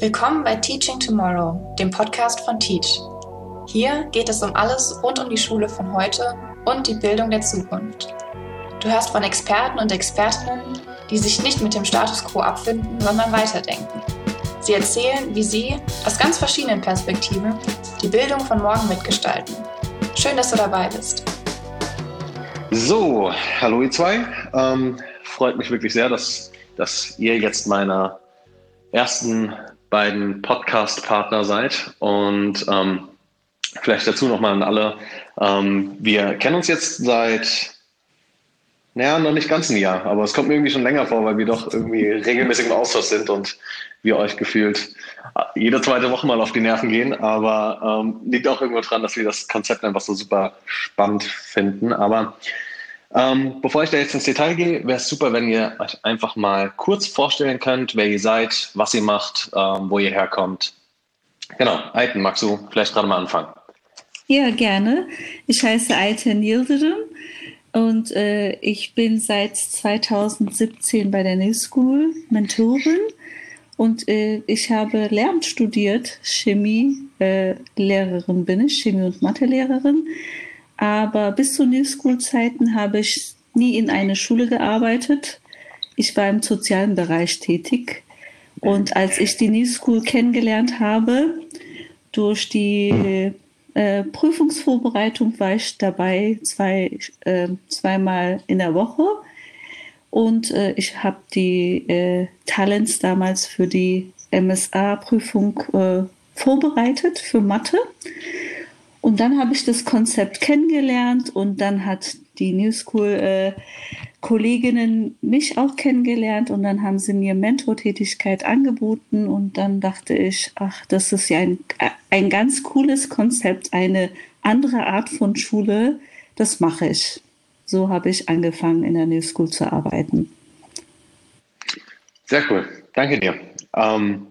Willkommen bei Teaching Tomorrow, dem Podcast von Teach. Hier geht es um alles rund um die Schule von heute und die Bildung der Zukunft. Du hörst von Experten und Expertinnen, die sich nicht mit dem Status quo abfinden, sondern weiterdenken. Sie erzählen, wie sie aus ganz verschiedenen Perspektiven die Bildung von morgen mitgestalten. Schön, dass du dabei bist. So, hallo ihr zwei. Ähm, freut mich wirklich sehr, dass, dass ihr jetzt meine ersten beiden Podcast-Partner seid. Und ähm, vielleicht dazu nochmal an alle. Ähm, wir kennen uns jetzt seit, naja, noch nicht ganz ein Jahr, aber es kommt mir irgendwie schon länger vor, weil wir doch irgendwie regelmäßig im Austausch sind und wir euch gefühlt jede zweite Woche mal auf die Nerven gehen. Aber ähm, liegt auch irgendwo dran, dass wir das Konzept einfach so super spannend finden. Aber ähm, bevor ich da jetzt ins Detail gehe, wäre es super, wenn ihr euch einfach mal kurz vorstellen könnt, wer ihr seid, was ihr macht, ähm, wo ihr herkommt. Genau, Aiten, magst du vielleicht gerade mal anfangen? Ja, gerne. Ich heiße Aiten Yildirim und äh, ich bin seit 2017 bei der New School Mentorin und äh, ich habe Lehramt studiert, Chemie, äh, Lehrerin bin ich, Chemie- und Mathelehrerin. Aber bis zu New School-Zeiten habe ich nie in einer Schule gearbeitet. Ich war im sozialen Bereich tätig. Und als ich die New School kennengelernt habe, durch die äh, Prüfungsvorbereitung war ich dabei zwei, äh, zweimal in der Woche. Und äh, ich habe die äh, Talents damals für die MSA-Prüfung äh, vorbereitet für Mathe. Und dann habe ich das Konzept kennengelernt und dann hat die New School äh, Kolleginnen mich auch kennengelernt und dann haben sie mir Mentortätigkeit angeboten und dann dachte ich, ach, das ist ja ein, ein ganz cooles Konzept, eine andere Art von Schule, das mache ich. So habe ich angefangen, in der New School zu arbeiten. Sehr cool, danke dir. Ähm,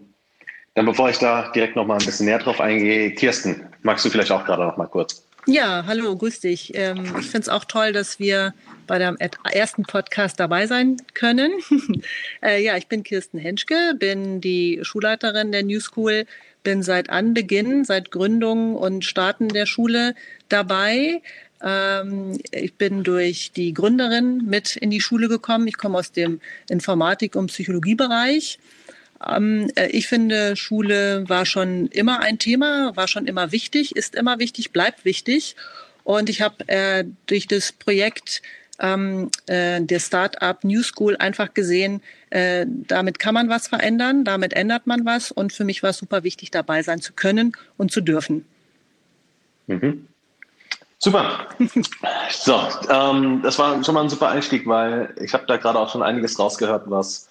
dann bevor ich da direkt noch mal ein bisschen näher drauf eingehe, Kirsten, magst du vielleicht auch gerade noch mal kurz? Ja, hallo, grüß dich. Ähm, ich finde es auch toll, dass wir bei dem ersten Podcast dabei sein können. äh, ja, ich bin Kirsten Henschke, bin die Schulleiterin der New School, bin seit Anbeginn, seit Gründung und Starten der Schule dabei. Ähm, ich bin durch die Gründerin mit in die Schule gekommen. Ich komme aus dem Informatik- und Psychologiebereich ich finde, Schule war schon immer ein Thema, war schon immer wichtig, ist immer wichtig, bleibt wichtig. Und ich habe äh, durch das Projekt ähm, äh, der Startup New School einfach gesehen, äh, damit kann man was verändern, damit ändert man was. Und für mich war es super wichtig, dabei sein zu können und zu dürfen. Mhm. Super. so, ähm, das war schon mal ein super Einstieg, weil ich habe da gerade auch schon einiges rausgehört, was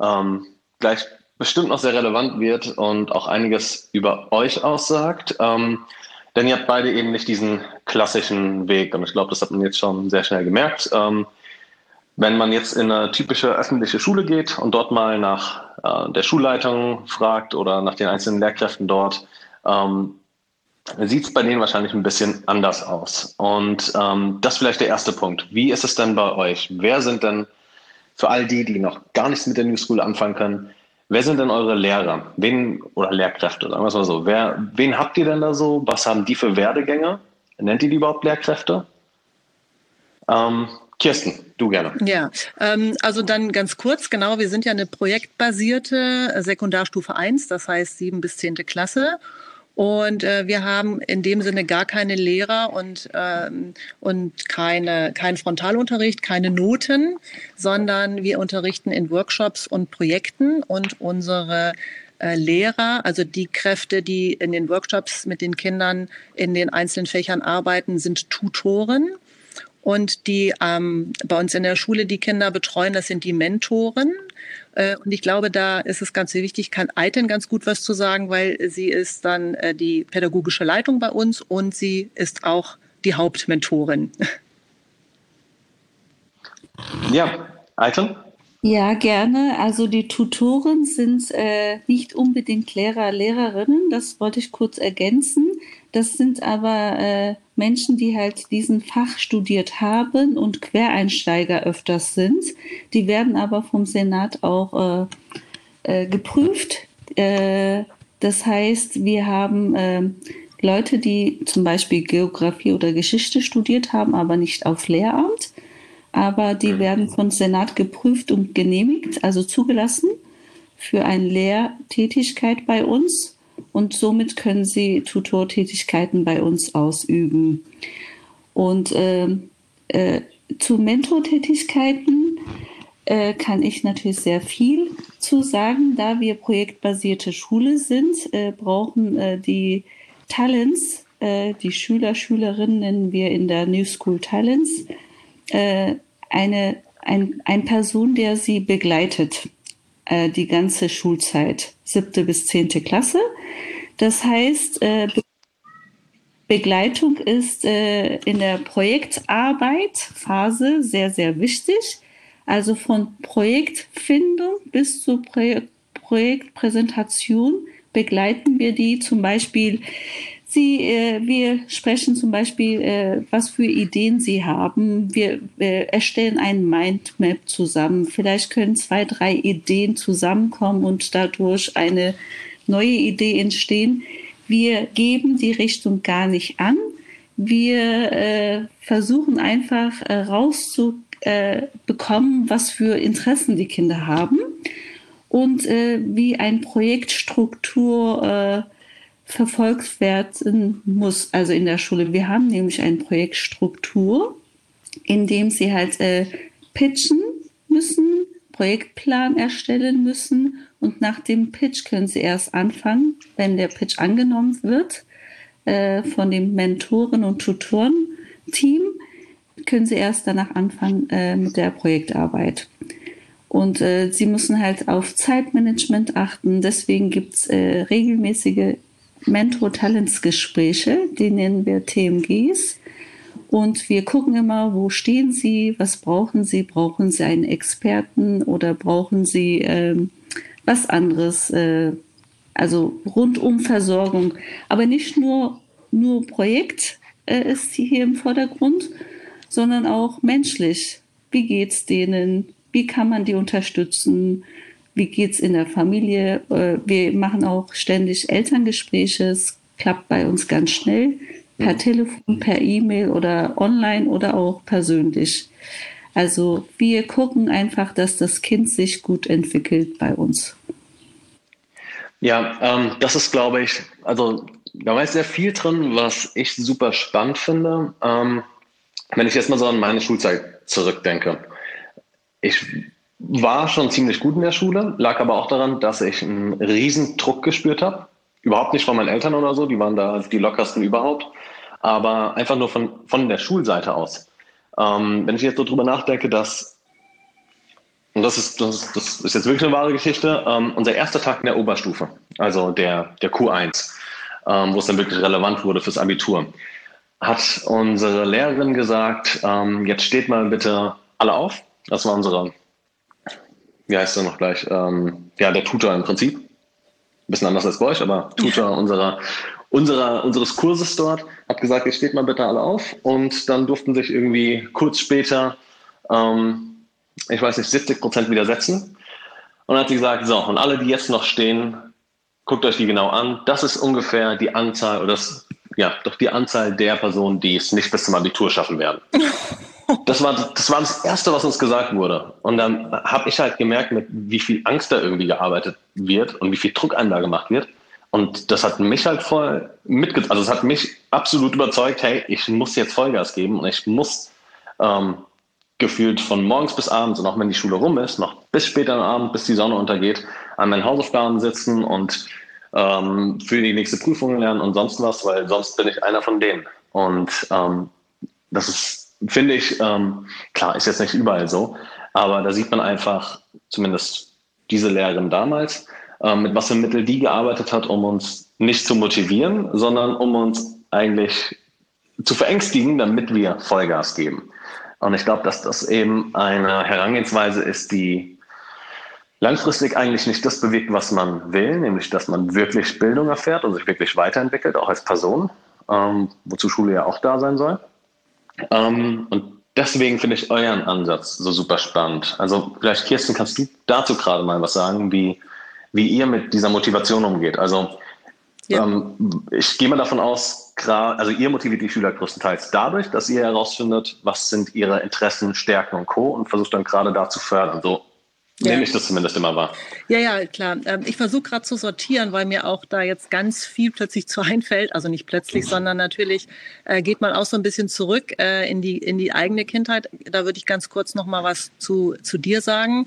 ähm, gleich bestimmt noch sehr relevant wird und auch einiges über euch aussagt. Ähm, denn ihr habt beide eben nicht diesen klassischen Weg und ich glaube, das hat man jetzt schon sehr schnell gemerkt. Ähm, wenn man jetzt in eine typische öffentliche Schule geht und dort mal nach äh, der Schulleitung fragt oder nach den einzelnen Lehrkräften dort, ähm, sieht es bei denen wahrscheinlich ein bisschen anders aus. Und ähm, das ist vielleicht der erste Punkt. Wie ist es denn bei euch? Wer sind denn für all die, die noch gar nichts mit der New School anfangen können, Wer sind denn eure Lehrer? Wen, oder Lehrkräfte, sagen wir es mal so. Wer, wen habt ihr denn da so? Was haben die für Werdegänge? Nennt ihr die überhaupt Lehrkräfte? Ähm, Kirsten, du gerne. Ja, ähm, also dann ganz kurz, genau, wir sind ja eine projektbasierte Sekundarstufe 1, das heißt sieben bis zehnte Klasse. Und äh, wir haben in dem Sinne gar keine Lehrer und, ähm, und keine, kein Frontalunterricht, keine Noten, sondern wir unterrichten in Workshops und Projekten und unsere äh, Lehrer, also die Kräfte, die in den Workshops mit den Kindern in den einzelnen Fächern arbeiten, sind Tutoren. Und die ähm, bei uns in der Schule die Kinder betreuen, das sind die Mentoren. Äh, und ich glaube, da ist es ganz wichtig, kann Aiten ganz gut was zu sagen, weil sie ist dann äh, die pädagogische Leitung bei uns und sie ist auch die Hauptmentorin. Ja, Aiten? Ja, gerne. Also die Tutoren sind äh, nicht unbedingt Lehrer, Lehrerinnen, das wollte ich kurz ergänzen. Das sind aber äh, Menschen, die halt diesen Fach studiert haben und Quereinsteiger öfters sind. Die werden aber vom Senat auch äh, äh, geprüft. Äh, das heißt, wir haben äh, Leute, die zum Beispiel Geografie oder Geschichte studiert haben, aber nicht auf Lehramt. Aber die werden vom Senat geprüft und genehmigt, also zugelassen für eine Lehrtätigkeit bei uns. Und somit können sie Tutortätigkeiten bei uns ausüben. Und äh, äh, zu Mentortätigkeiten äh, kann ich natürlich sehr viel zu sagen. Da wir projektbasierte Schule sind, äh, brauchen äh, die Talents, die Schüler, Schülerinnen nennen wir in der New School Talents, eine, ein, ein Person, der sie begleitet, äh, die ganze Schulzeit, siebte bis zehnte Klasse. Das heißt, äh, Begleitung ist äh, in der Projektarbeitphase sehr, sehr wichtig. Also von Projektfindung bis zur Projek Projektpräsentation begleiten wir die zum Beispiel. Sie, äh, wir sprechen zum Beispiel, äh, was für Ideen Sie haben. Wir äh, erstellen ein Mindmap zusammen. Vielleicht können zwei, drei Ideen zusammenkommen und dadurch eine neue Idee entstehen. Wir geben die Richtung gar nicht an. Wir äh, versuchen einfach äh, rauszubekommen, was für Interessen die Kinder haben und äh, wie ein Projektstruktur äh, verfolgt werden muss, also in der Schule. Wir haben nämlich eine Projektstruktur, in dem sie halt äh, pitchen müssen, Projektplan erstellen müssen und nach dem Pitch können sie erst anfangen, wenn der Pitch angenommen wird äh, von dem Mentoren- und Tutoren-Team, können sie erst danach anfangen äh, mit der Projektarbeit. Und äh, sie müssen halt auf Zeitmanagement achten. Deswegen gibt es äh, regelmäßige Mentor-Talents-Gespräche, die nennen wir TMGs. Und wir gucken immer, wo stehen Sie, was brauchen Sie? Brauchen Sie einen Experten oder brauchen Sie ähm, was anderes? Äh, also rundum Versorgung. Aber nicht nur, nur Projekt äh, ist hier im Vordergrund, sondern auch menschlich. Wie geht's denen? Wie kann man die unterstützen? Wie geht es in der Familie? Äh, wir machen auch ständig Elterngespräche. Es klappt bei uns ganz schnell per Telefon, per E-Mail oder online oder auch persönlich. Also wir gucken einfach, dass das Kind sich gut entwickelt bei uns. Ja, ähm, das ist, glaube ich, also da war sehr viel drin, was ich super spannend finde. Ähm, wenn ich jetzt mal so an meine Schulzeit zurückdenke ich war schon ziemlich gut in der Schule, lag aber auch daran, dass ich einen riesen Druck gespürt habe. Überhaupt nicht von meinen Eltern oder so, die waren da die lockersten überhaupt, aber einfach nur von, von der Schulseite aus. Ähm, wenn ich jetzt so drüber nachdenke, dass, und das ist, das, das ist jetzt wirklich eine wahre Geschichte, ähm, unser erster Tag in der Oberstufe, also der, der Q1, ähm, wo es dann wirklich relevant wurde fürs Abitur, hat unsere Lehrerin gesagt, ähm, jetzt steht mal bitte alle auf das war unsere, wie heißt er noch gleich? Ähm, ja, der Tutor im Prinzip. Ein bisschen anders als bei euch, aber Tutor ja. unserer, unserer, unseres Kurses dort hat gesagt, ihr steht mal bitte alle auf. Und dann durften sich irgendwie kurz später, ähm, ich weiß nicht, 70 Prozent widersetzen. Und dann hat sie gesagt, so, und alle, die jetzt noch stehen, guckt euch die genau an. Das ist ungefähr die Anzahl oder das, ja, doch die Anzahl der Personen, die es nicht bis zum Abitur schaffen werden. Das war, das war das Erste, was uns gesagt wurde. Und dann habe ich halt gemerkt, mit wie viel Angst da irgendwie gearbeitet wird und wie viel Druck einem da gemacht wird. Und das hat mich halt voll mitgezogen. Also es hat mich absolut überzeugt, hey, ich muss jetzt Vollgas geben und ich muss ähm, gefühlt von morgens bis abends und auch wenn die Schule rum ist, noch bis später am Abend, bis die Sonne untergeht, an meinen Hausaufgaben sitzen und ähm, für die nächste Prüfung lernen und sonst was, weil sonst bin ich einer von denen. Und ähm, das ist finde ich, ähm, klar, ist jetzt nicht überall so, aber da sieht man einfach, zumindest diese Lehrerin damals, ähm, mit was für Mitteln die gearbeitet hat, um uns nicht zu motivieren, sondern um uns eigentlich zu verängstigen, damit wir Vollgas geben. Und ich glaube, dass das eben eine Herangehensweise ist, die langfristig eigentlich nicht das bewegt, was man will, nämlich dass man wirklich Bildung erfährt und sich wirklich weiterentwickelt, auch als Person, ähm, wozu Schule ja auch da sein soll. Ähm, und deswegen finde ich euren Ansatz so super spannend. Also vielleicht, Kirsten, kannst du dazu gerade mal was sagen, wie wie ihr mit dieser Motivation umgeht. Also ja. ähm, ich gehe mal davon aus, also ihr motiviert die Schüler größtenteils dadurch, dass ihr herausfindet, was sind ihre Interessen, Stärken und Co. und versucht dann gerade da zu fördern. So ja. Nehme ich das zumindest immer wahr. Ja, ja, klar. Ähm, ich versuche gerade zu sortieren, weil mir auch da jetzt ganz viel plötzlich zu einfällt. Also nicht plötzlich, mhm. sondern natürlich äh, geht man auch so ein bisschen zurück äh, in, die, in die eigene Kindheit. Da würde ich ganz kurz noch mal was zu, zu dir sagen.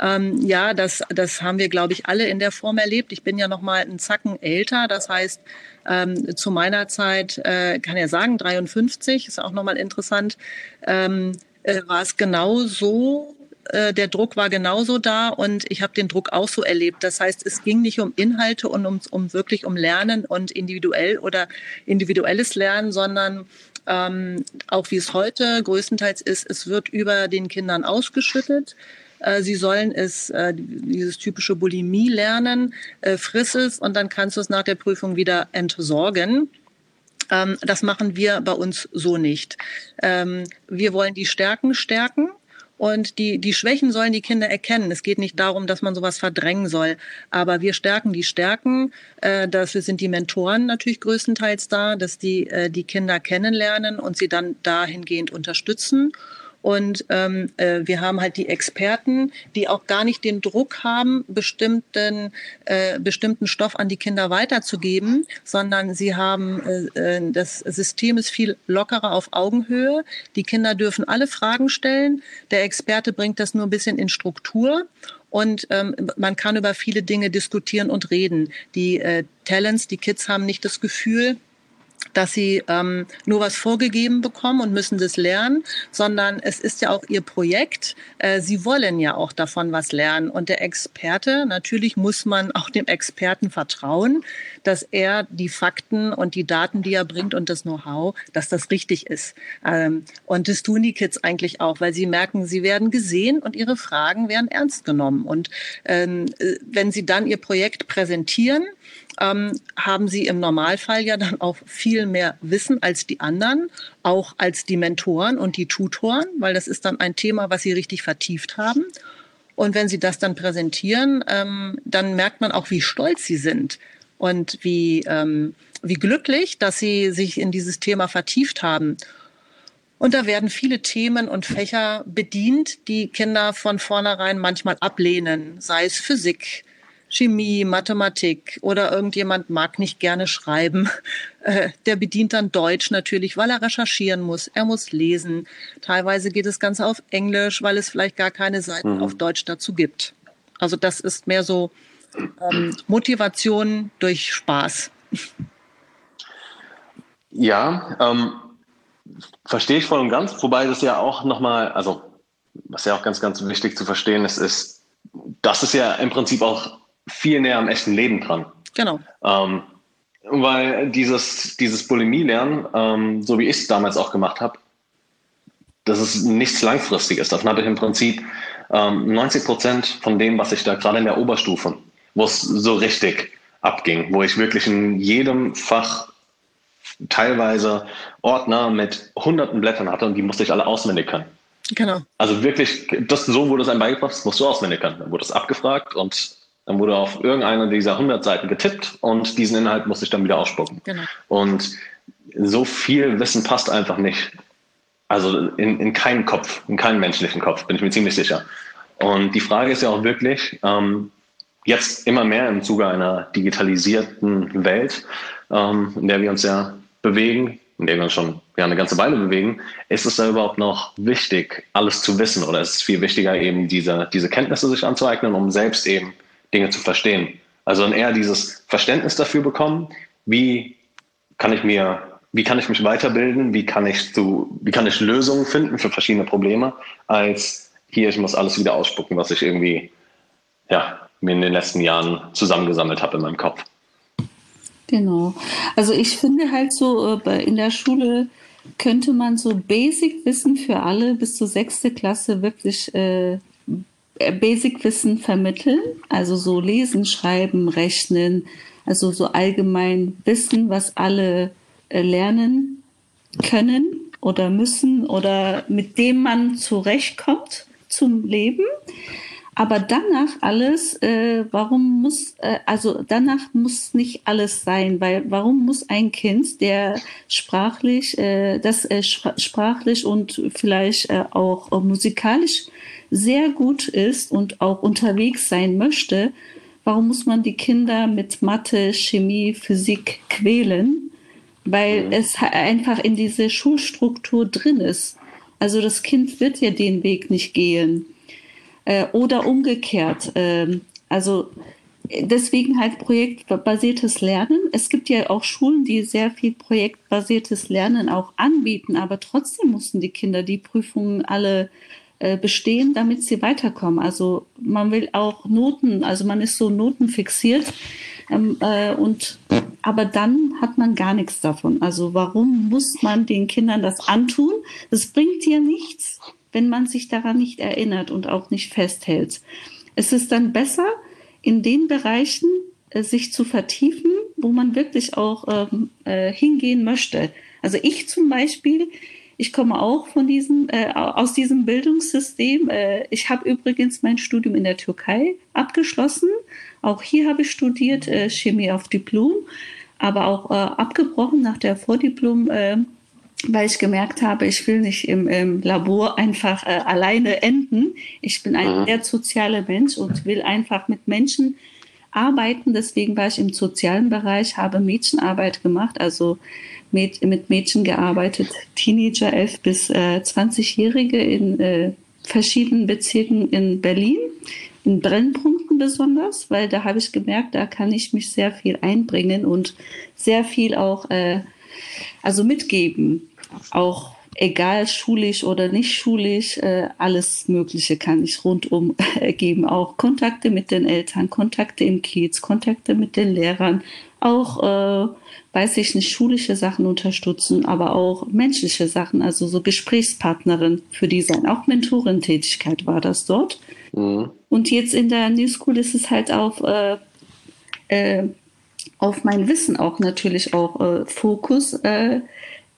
Ähm, ja, das, das haben wir, glaube ich, alle in der Form erlebt. Ich bin ja noch mal einen Zacken älter. Das heißt, ähm, zu meiner Zeit, äh, kann ja sagen, 53, ist auch noch mal interessant, ähm, äh, war es genau so, äh, der Druck war genauso da und ich habe den Druck auch so erlebt. Das heißt, es ging nicht um Inhalte und um, um wirklich um Lernen und individuell oder individuelles Lernen, sondern ähm, auch wie es heute größtenteils ist, es wird über den Kindern ausgeschüttet. Äh, sie sollen es, äh, dieses typische Bulimie lernen, äh, friss es und dann kannst du es nach der Prüfung wieder entsorgen. Ähm, das machen wir bei uns so nicht. Ähm, wir wollen die Stärken stärken und die, die Schwächen sollen die Kinder erkennen. Es geht nicht darum, dass man sowas verdrängen soll. Aber wir stärken die Stärken. Äh, dafür sind die Mentoren natürlich größtenteils da, dass die äh, die Kinder kennenlernen und sie dann dahingehend unterstützen. Und ähm, äh, wir haben halt die Experten, die auch gar nicht den Druck haben, bestimmten, äh, bestimmten Stoff an die Kinder weiterzugeben, sondern sie haben, äh, äh, das System ist viel lockerer auf Augenhöhe. Die Kinder dürfen alle Fragen stellen. Der Experte bringt das nur ein bisschen in Struktur und ähm, man kann über viele Dinge diskutieren und reden. Die äh, Talents, die Kids haben nicht das Gefühl, dass sie ähm, nur was vorgegeben bekommen und müssen das lernen, sondern es ist ja auch ihr Projekt. Äh, sie wollen ja auch davon was lernen. Und der Experte, natürlich muss man auch dem Experten vertrauen, dass er die Fakten und die Daten, die er bringt und das Know-how, dass das richtig ist. Ähm, und das tun die Kids eigentlich auch, weil sie merken, sie werden gesehen und ihre Fragen werden ernst genommen. Und ähm, äh, wenn sie dann ihr Projekt präsentieren, ähm, haben sie im Normalfall ja dann auch viel mehr Wissen als die anderen, auch als die Mentoren und die Tutoren, weil das ist dann ein Thema, was sie richtig vertieft haben. Und wenn sie das dann präsentieren, ähm, dann merkt man auch, wie stolz sie sind und wie, ähm, wie glücklich, dass sie sich in dieses Thema vertieft haben. Und da werden viele Themen und Fächer bedient, die Kinder von vornherein manchmal ablehnen, sei es Physik, Chemie, Mathematik oder irgendjemand mag nicht gerne schreiben. Äh, der bedient dann Deutsch natürlich, weil er recherchieren muss. Er muss lesen. Teilweise geht das Ganze auf Englisch, weil es vielleicht gar keine Seiten mhm. auf Deutsch dazu gibt. Also das ist mehr so ähm, Motivation durch Spaß. Ja, ähm, verstehe ich voll und ganz. Wobei das ja auch nochmal, also was ja auch ganz, ganz wichtig zu verstehen ist, ist, das ist ja im Prinzip auch viel näher am echten Leben dran. Genau. Ähm, weil dieses, dieses Bulimie-Lernen, ähm, so wie ich es damals auch gemacht habe, das ist nichts Langfristiges. Davon habe ich im Prinzip ähm, 90 Prozent von dem, was ich da gerade in der Oberstufe, wo es so richtig abging, wo ich wirklich in jedem Fach teilweise Ordner mit hunderten Blättern hatte und die musste ich alle auswendig können. Genau. Also wirklich, das, so wurde es einem beigebracht, das musst du auswendig können. Dann wurde es abgefragt und dann wurde auf irgendeine dieser 100 Seiten getippt und diesen Inhalt musste ich dann wieder ausspucken. Genau. Und so viel Wissen passt einfach nicht. Also in, in keinen Kopf, in keinen menschlichen Kopf, bin ich mir ziemlich sicher. Und die Frage ist ja auch wirklich, ähm, jetzt immer mehr im Zuge einer digitalisierten Welt, ähm, in der wir uns ja bewegen, in der wir uns schon ja, eine ganze Weile bewegen, ist es da überhaupt noch wichtig, alles zu wissen? Oder ist es viel wichtiger, eben diese, diese Kenntnisse sich anzueignen, um selbst eben Dinge zu verstehen. Also eher dieses Verständnis dafür bekommen, wie kann ich mir, wie kann ich mich weiterbilden, wie kann ich zu, wie kann ich Lösungen finden für verschiedene Probleme, als hier, ich muss alles wieder ausspucken, was ich irgendwie, ja, mir in den letzten Jahren zusammengesammelt habe in meinem Kopf. Genau. Also ich finde halt so, äh, in der Schule könnte man so Basic-Wissen für alle bis zur sechste Klasse wirklich äh, Basic-Wissen vermitteln, also so lesen, schreiben, rechnen, also so allgemein Wissen, was alle äh, lernen können oder müssen oder mit dem man zurechtkommt zum Leben. Aber danach alles, äh, warum muss, äh, also danach muss nicht alles sein, weil warum muss ein Kind, der sprachlich, äh, das äh, sprachlich und vielleicht äh, auch äh, musikalisch sehr gut ist und auch unterwegs sein möchte, warum muss man die Kinder mit Mathe, Chemie, Physik quälen? Weil mhm. es einfach in diese Schulstruktur drin ist. Also das Kind wird ja den Weg nicht gehen. Äh, oder umgekehrt. Ähm, also deswegen halt projektbasiertes Lernen. Es gibt ja auch Schulen, die sehr viel projektbasiertes Lernen auch anbieten, aber trotzdem mussten die Kinder die Prüfungen alle äh, bestehen, damit sie weiterkommen. Also man will auch Noten, also man ist so notenfixiert. Ähm, äh, und aber dann hat man gar nichts davon. Also warum muss man den Kindern das antun? Das bringt ja nichts wenn man sich daran nicht erinnert und auch nicht festhält. Es ist dann besser, in den Bereichen äh, sich zu vertiefen, wo man wirklich auch ähm, äh, hingehen möchte. Also ich zum Beispiel, ich komme auch von diesem, äh, aus diesem Bildungssystem. Äh, ich habe übrigens mein Studium in der Türkei abgeschlossen. Auch hier habe ich studiert äh, Chemie auf Diplom, aber auch äh, abgebrochen nach der Vordiplom weil ich gemerkt habe, ich will nicht im, im Labor einfach äh, alleine enden. Ich bin ein mhm. sehr sozialer Mensch und will einfach mit Menschen arbeiten. Deswegen war ich im sozialen Bereich, habe Mädchenarbeit gemacht, also mit, mit Mädchen gearbeitet, Teenager, 11 bis äh, 20-Jährige in äh, verschiedenen Bezirken in Berlin, in Brennpunkten besonders, weil da habe ich gemerkt, da kann ich mich sehr viel einbringen und sehr viel auch äh, also mitgeben. Auch egal schulisch oder nicht schulisch, äh, alles Mögliche kann ich rundum geben. Auch Kontakte mit den Eltern, Kontakte im Kiez, Kontakte mit den Lehrern, auch, äh, weiß ich nicht, schulische Sachen unterstützen, aber auch menschliche Sachen, also so Gesprächspartnerin für die sein. Auch Mentorentätigkeit war das dort. Mhm. Und jetzt in der New School ist es halt auf, äh, äh, auf mein Wissen auch natürlich auch äh, Fokus äh,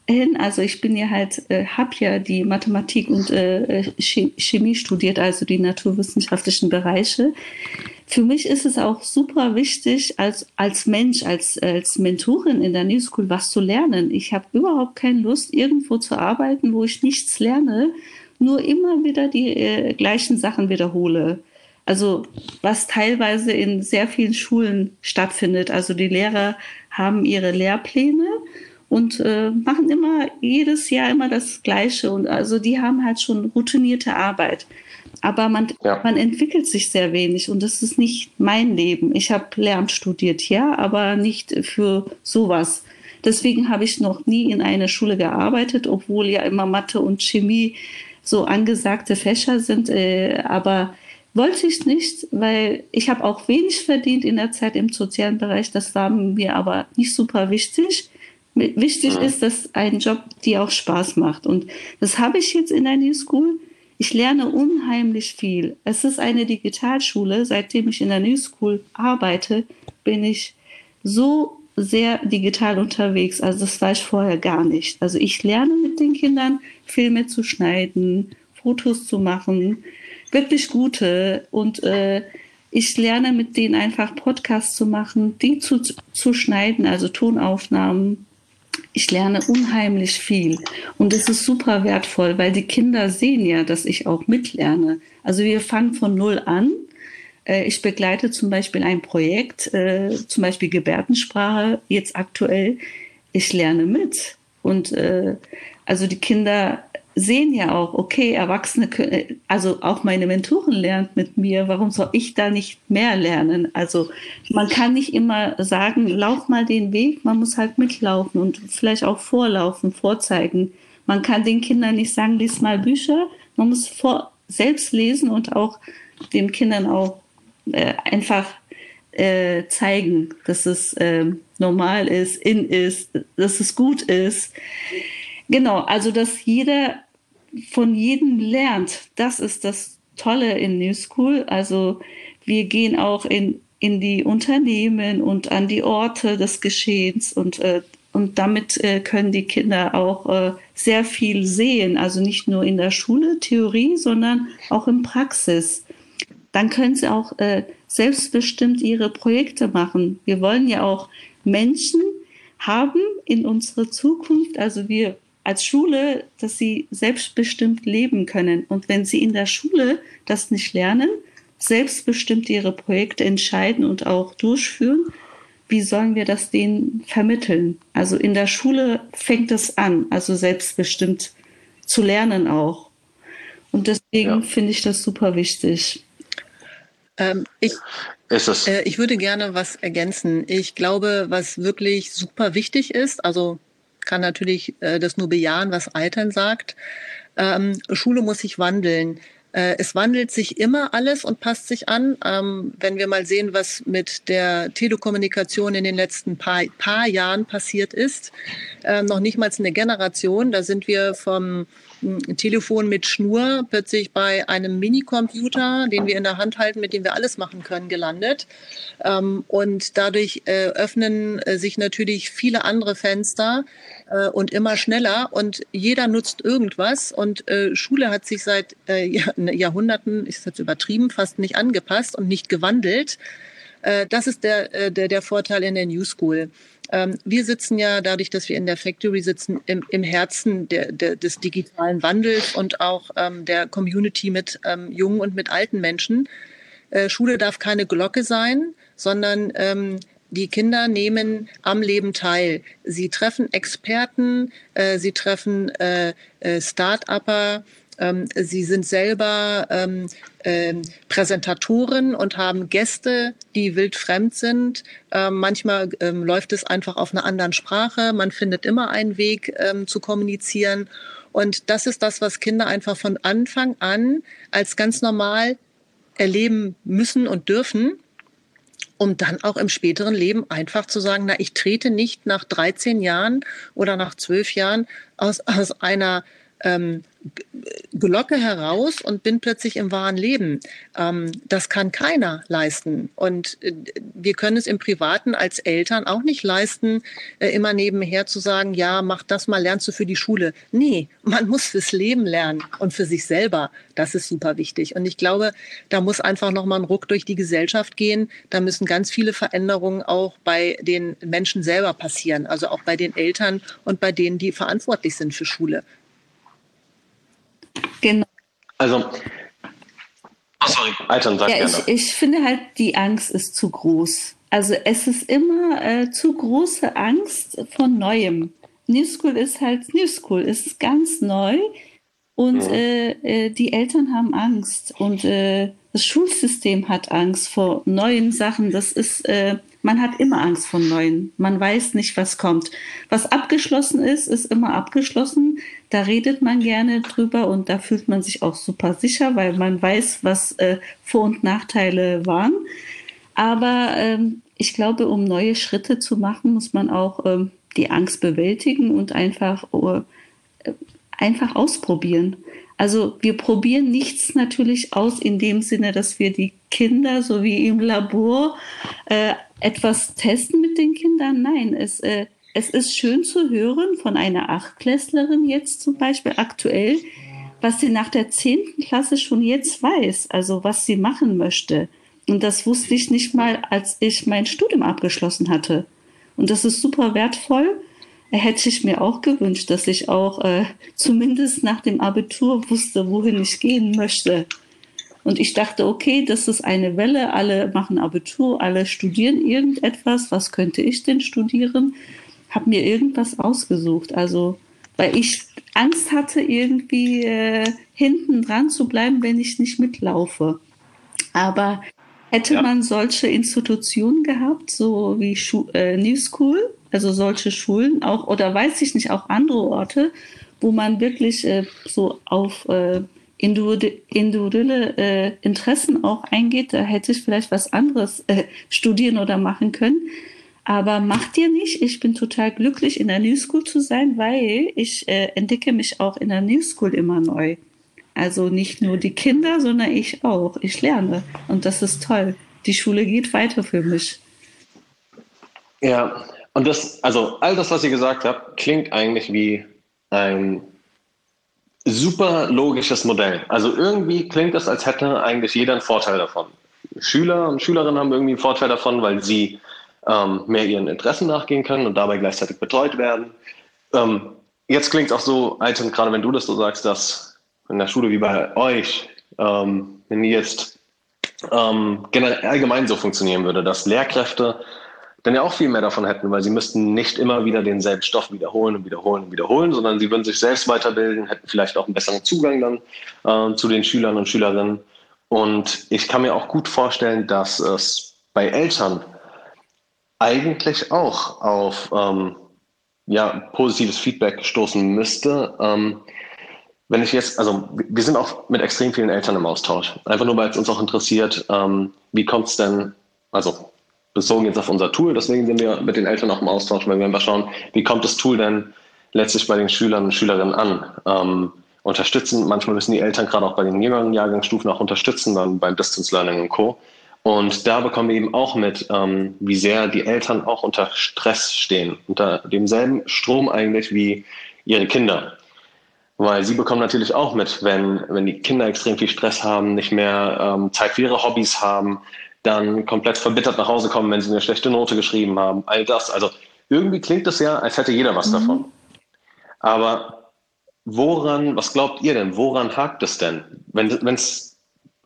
hin. Also ich bin ja halt, äh, habe ja die Mathematik und äh, Chemie studiert, also die naturwissenschaftlichen Bereiche. Für mich ist es auch super wichtig, als, als Mensch, als, als Mentorin in der New School was zu lernen. Ich habe überhaupt keine Lust, irgendwo zu arbeiten, wo ich nichts lerne, nur immer wieder die äh, gleichen Sachen wiederhole. Also was teilweise in sehr vielen Schulen stattfindet. Also die Lehrer haben ihre Lehrpläne und äh, machen immer jedes Jahr immer das Gleiche. Und also die haben halt schon routinierte Arbeit. Aber man, ja. man entwickelt sich sehr wenig und das ist nicht mein Leben. Ich habe Lehramt studiert, ja, aber nicht für sowas. Deswegen habe ich noch nie in einer Schule gearbeitet, obwohl ja immer Mathe und Chemie so angesagte Fächer sind. Äh, aber wollte ich nicht, weil ich habe auch wenig verdient in der Zeit im sozialen Bereich. Das war mir aber nicht super wichtig. Wichtig ja. ist, dass ein Job dir auch Spaß macht. Und das habe ich jetzt in der New School. Ich lerne unheimlich viel. Es ist eine Digitalschule. Seitdem ich in der New School arbeite, bin ich so sehr digital unterwegs. Also das war ich vorher gar nicht. Also ich lerne mit den Kindern, Filme zu schneiden, Fotos zu machen, wirklich gute. Und äh, ich lerne mit denen einfach Podcasts zu machen, die zu, zu schneiden, also Tonaufnahmen, ich lerne unheimlich viel und es ist super wertvoll, weil die Kinder sehen ja, dass ich auch mitlerne. Also wir fangen von null an. Äh, ich begleite zum Beispiel ein Projekt, äh, zum Beispiel Gebärdensprache, jetzt aktuell. Ich lerne mit. Und äh, also die Kinder sehen ja auch, okay, Erwachsene können, also auch meine Mentoren lernt mit mir, warum soll ich da nicht mehr lernen? Also man kann nicht immer sagen, lauf mal den Weg, man muss halt mitlaufen und vielleicht auch vorlaufen, vorzeigen. Man kann den Kindern nicht sagen, lies mal Bücher, man muss vor, selbst lesen und auch den Kindern auch äh, einfach äh, zeigen, dass es äh, normal ist, in ist, dass es gut ist. Genau, also dass jeder von jedem lernt. Das ist das Tolle in New School. Also wir gehen auch in, in die Unternehmen und an die Orte des Geschehens und, äh, und damit äh, können die Kinder auch äh, sehr viel sehen. Also nicht nur in der Schule, Theorie, sondern auch in Praxis. dann können sie auch äh, selbstbestimmt ihre Projekte machen. Wir wollen ja auch Menschen haben in unserer Zukunft, also wir als Schule, dass sie selbstbestimmt leben können. Und wenn sie in der Schule das nicht lernen, selbstbestimmt ihre Projekte entscheiden und auch durchführen, wie sollen wir das denen vermitteln? Also in der Schule fängt es an, also selbstbestimmt zu lernen auch. Und deswegen ja. finde ich das super wichtig. Ähm, ich, äh, ich würde gerne was ergänzen. Ich glaube, was wirklich super wichtig ist, also kann natürlich äh, das nur bejahen, was Altern sagt. Ähm, Schule muss sich wandeln. Äh, es wandelt sich immer alles und passt sich an. Ähm, wenn wir mal sehen, was mit der Telekommunikation in den letzten paar, paar Jahren passiert ist, äh, noch nicht mal eine Generation, da sind wir vom Telefon mit Schnur plötzlich bei einem Minicomputer, den wir in der Hand halten, mit dem wir alles machen können, gelandet. Ähm, und dadurch äh, öffnen äh, sich natürlich viele andere Fenster äh, und immer schneller und jeder nutzt irgendwas und Schule hat sich seit Jahrhunderten, ist jetzt übertrieben, fast nicht angepasst und nicht gewandelt. Das ist der, der, der Vorteil in der New School. Ähm, wir sitzen ja dadurch, dass wir in der Factory sitzen, im, im Herzen der, der, des digitalen Wandels und auch ähm, der Community mit ähm, jungen und mit alten Menschen. Äh, Schule darf keine Glocke sein, sondern ähm, die Kinder nehmen am Leben teil. Sie treffen Experten, äh, sie treffen äh, äh, Start-Upper, ähm, sie sind selber ähm, ähm, Präsentatoren und haben Gäste, die wildfremd sind. Ähm, manchmal ähm, läuft es einfach auf einer anderen Sprache. Man findet immer einen Weg ähm, zu kommunizieren. Und das ist das, was Kinder einfach von Anfang an als ganz normal erleben müssen und dürfen um dann auch im späteren Leben einfach zu sagen, na, ich trete nicht nach 13 Jahren oder nach 12 Jahren aus, aus einer ähm, Glocke heraus und bin plötzlich im wahren Leben. Ähm, das kann keiner leisten. Und äh, wir können es im Privaten als Eltern auch nicht leisten, äh, immer nebenher zu sagen, ja, mach das mal, lernst du für die Schule. Nee, man muss fürs Leben lernen und für sich selber. Das ist super wichtig. Und ich glaube, da muss einfach nochmal ein Ruck durch die Gesellschaft gehen. Da müssen ganz viele Veränderungen auch bei den Menschen selber passieren. Also auch bei den Eltern und bei denen, die verantwortlich sind für Schule. Genau. Also, oh sorry, Alter, sag ja, gerne. Ich, ich finde halt, die Angst ist zu groß. Also es ist immer äh, zu große Angst von Neuem. New School ist halt New School, es ist ganz neu und ja. äh, äh, die Eltern haben Angst und äh, das Schulsystem hat Angst vor neuen Sachen. Das ist, äh, man hat immer Angst vor neuen. Man weiß nicht, was kommt. Was abgeschlossen ist, ist immer abgeschlossen. Da redet man gerne drüber und da fühlt man sich auch super sicher, weil man weiß, was äh, Vor- und Nachteile waren. Aber ähm, ich glaube, um neue Schritte zu machen, muss man auch ähm, die Angst bewältigen und einfach, uh, einfach ausprobieren. Also wir probieren nichts natürlich aus in dem Sinne, dass wir die Kinder so wie im Labor äh, etwas testen mit den Kindern. Nein, es, äh, es ist schön zu hören von einer Achtklässlerin jetzt zum Beispiel aktuell, was sie nach der zehnten Klasse schon jetzt weiß, also was sie machen möchte. Und das wusste ich nicht mal, als ich mein Studium abgeschlossen hatte. Und das ist super wertvoll hätte ich mir auch gewünscht, dass ich auch äh, zumindest nach dem Abitur wusste, wohin ich gehen möchte. Und ich dachte, okay, das ist eine Welle, alle machen Abitur, alle studieren irgendetwas, was könnte ich denn studieren? Habe mir irgendwas ausgesucht. Also, weil ich Angst hatte, irgendwie äh, hinten dran zu bleiben, wenn ich nicht mitlaufe. Aber hätte ja. man solche Institutionen gehabt, so wie Schu äh, New School, also solche Schulen auch, oder weiß ich nicht, auch andere Orte, wo man wirklich äh, so auf äh, individuelle äh, Interessen auch eingeht, da hätte ich vielleicht was anderes äh, studieren oder machen können. Aber macht ihr nicht. Ich bin total glücklich, in der New School zu sein, weil ich äh, entdecke mich auch in der New School immer neu. Also nicht nur die Kinder, sondern ich auch. Ich lerne. Und das ist toll. Die Schule geht weiter für mich. Ja, und das, also all das, was ihr gesagt habt, klingt eigentlich wie ein super logisches Modell. Also irgendwie klingt es, als hätte eigentlich jeder einen Vorteil davon. Schüler und Schülerinnen haben irgendwie einen Vorteil davon, weil sie ähm, mehr ihren Interessen nachgehen können und dabei gleichzeitig betreut werden. Ähm, jetzt klingt es auch so, Alten, gerade wenn du das so sagst, dass in der Schule wie bei euch, ähm, wenn die jetzt ähm, allgemein so funktionieren würde, dass Lehrkräfte dann ja auch viel mehr davon hätten, weil sie müssten nicht immer wieder denselben Stoff wiederholen und wiederholen und wiederholen, sondern sie würden sich selbst weiterbilden, hätten vielleicht auch einen besseren Zugang dann äh, zu den Schülern und Schülerinnen. Und ich kann mir auch gut vorstellen, dass es bei Eltern eigentlich auch auf ähm, ja, positives Feedback stoßen müsste. Ähm, wenn ich jetzt, also wir sind auch mit extrem vielen Eltern im Austausch. Einfach nur, weil es uns auch interessiert, ähm, wie kommt es denn, also bezogen jetzt auf unser Tool, deswegen sind wir mit den Eltern auch im Austausch, weil wir einfach schauen, wie kommt das Tool denn letztlich bei den Schülern und Schülerinnen an. Ähm, unterstützen, manchmal müssen die Eltern gerade auch bei den jüngeren Jahrgangsstufen auch unterstützen, dann beim Distance Learning und Co. Und da bekommen wir eben auch mit, ähm, wie sehr die Eltern auch unter Stress stehen, unter demselben Strom eigentlich wie ihre Kinder. Weil sie bekommen natürlich auch mit, wenn, wenn die Kinder extrem viel Stress haben, nicht mehr ähm, Zeit für ihre Hobbys haben, dann komplett verbittert nach Hause kommen, wenn sie eine schlechte Note geschrieben haben. All das. Also irgendwie klingt es ja, als hätte jeder was mhm. davon. Aber woran, was glaubt ihr denn? Woran hakt es denn? Wenn es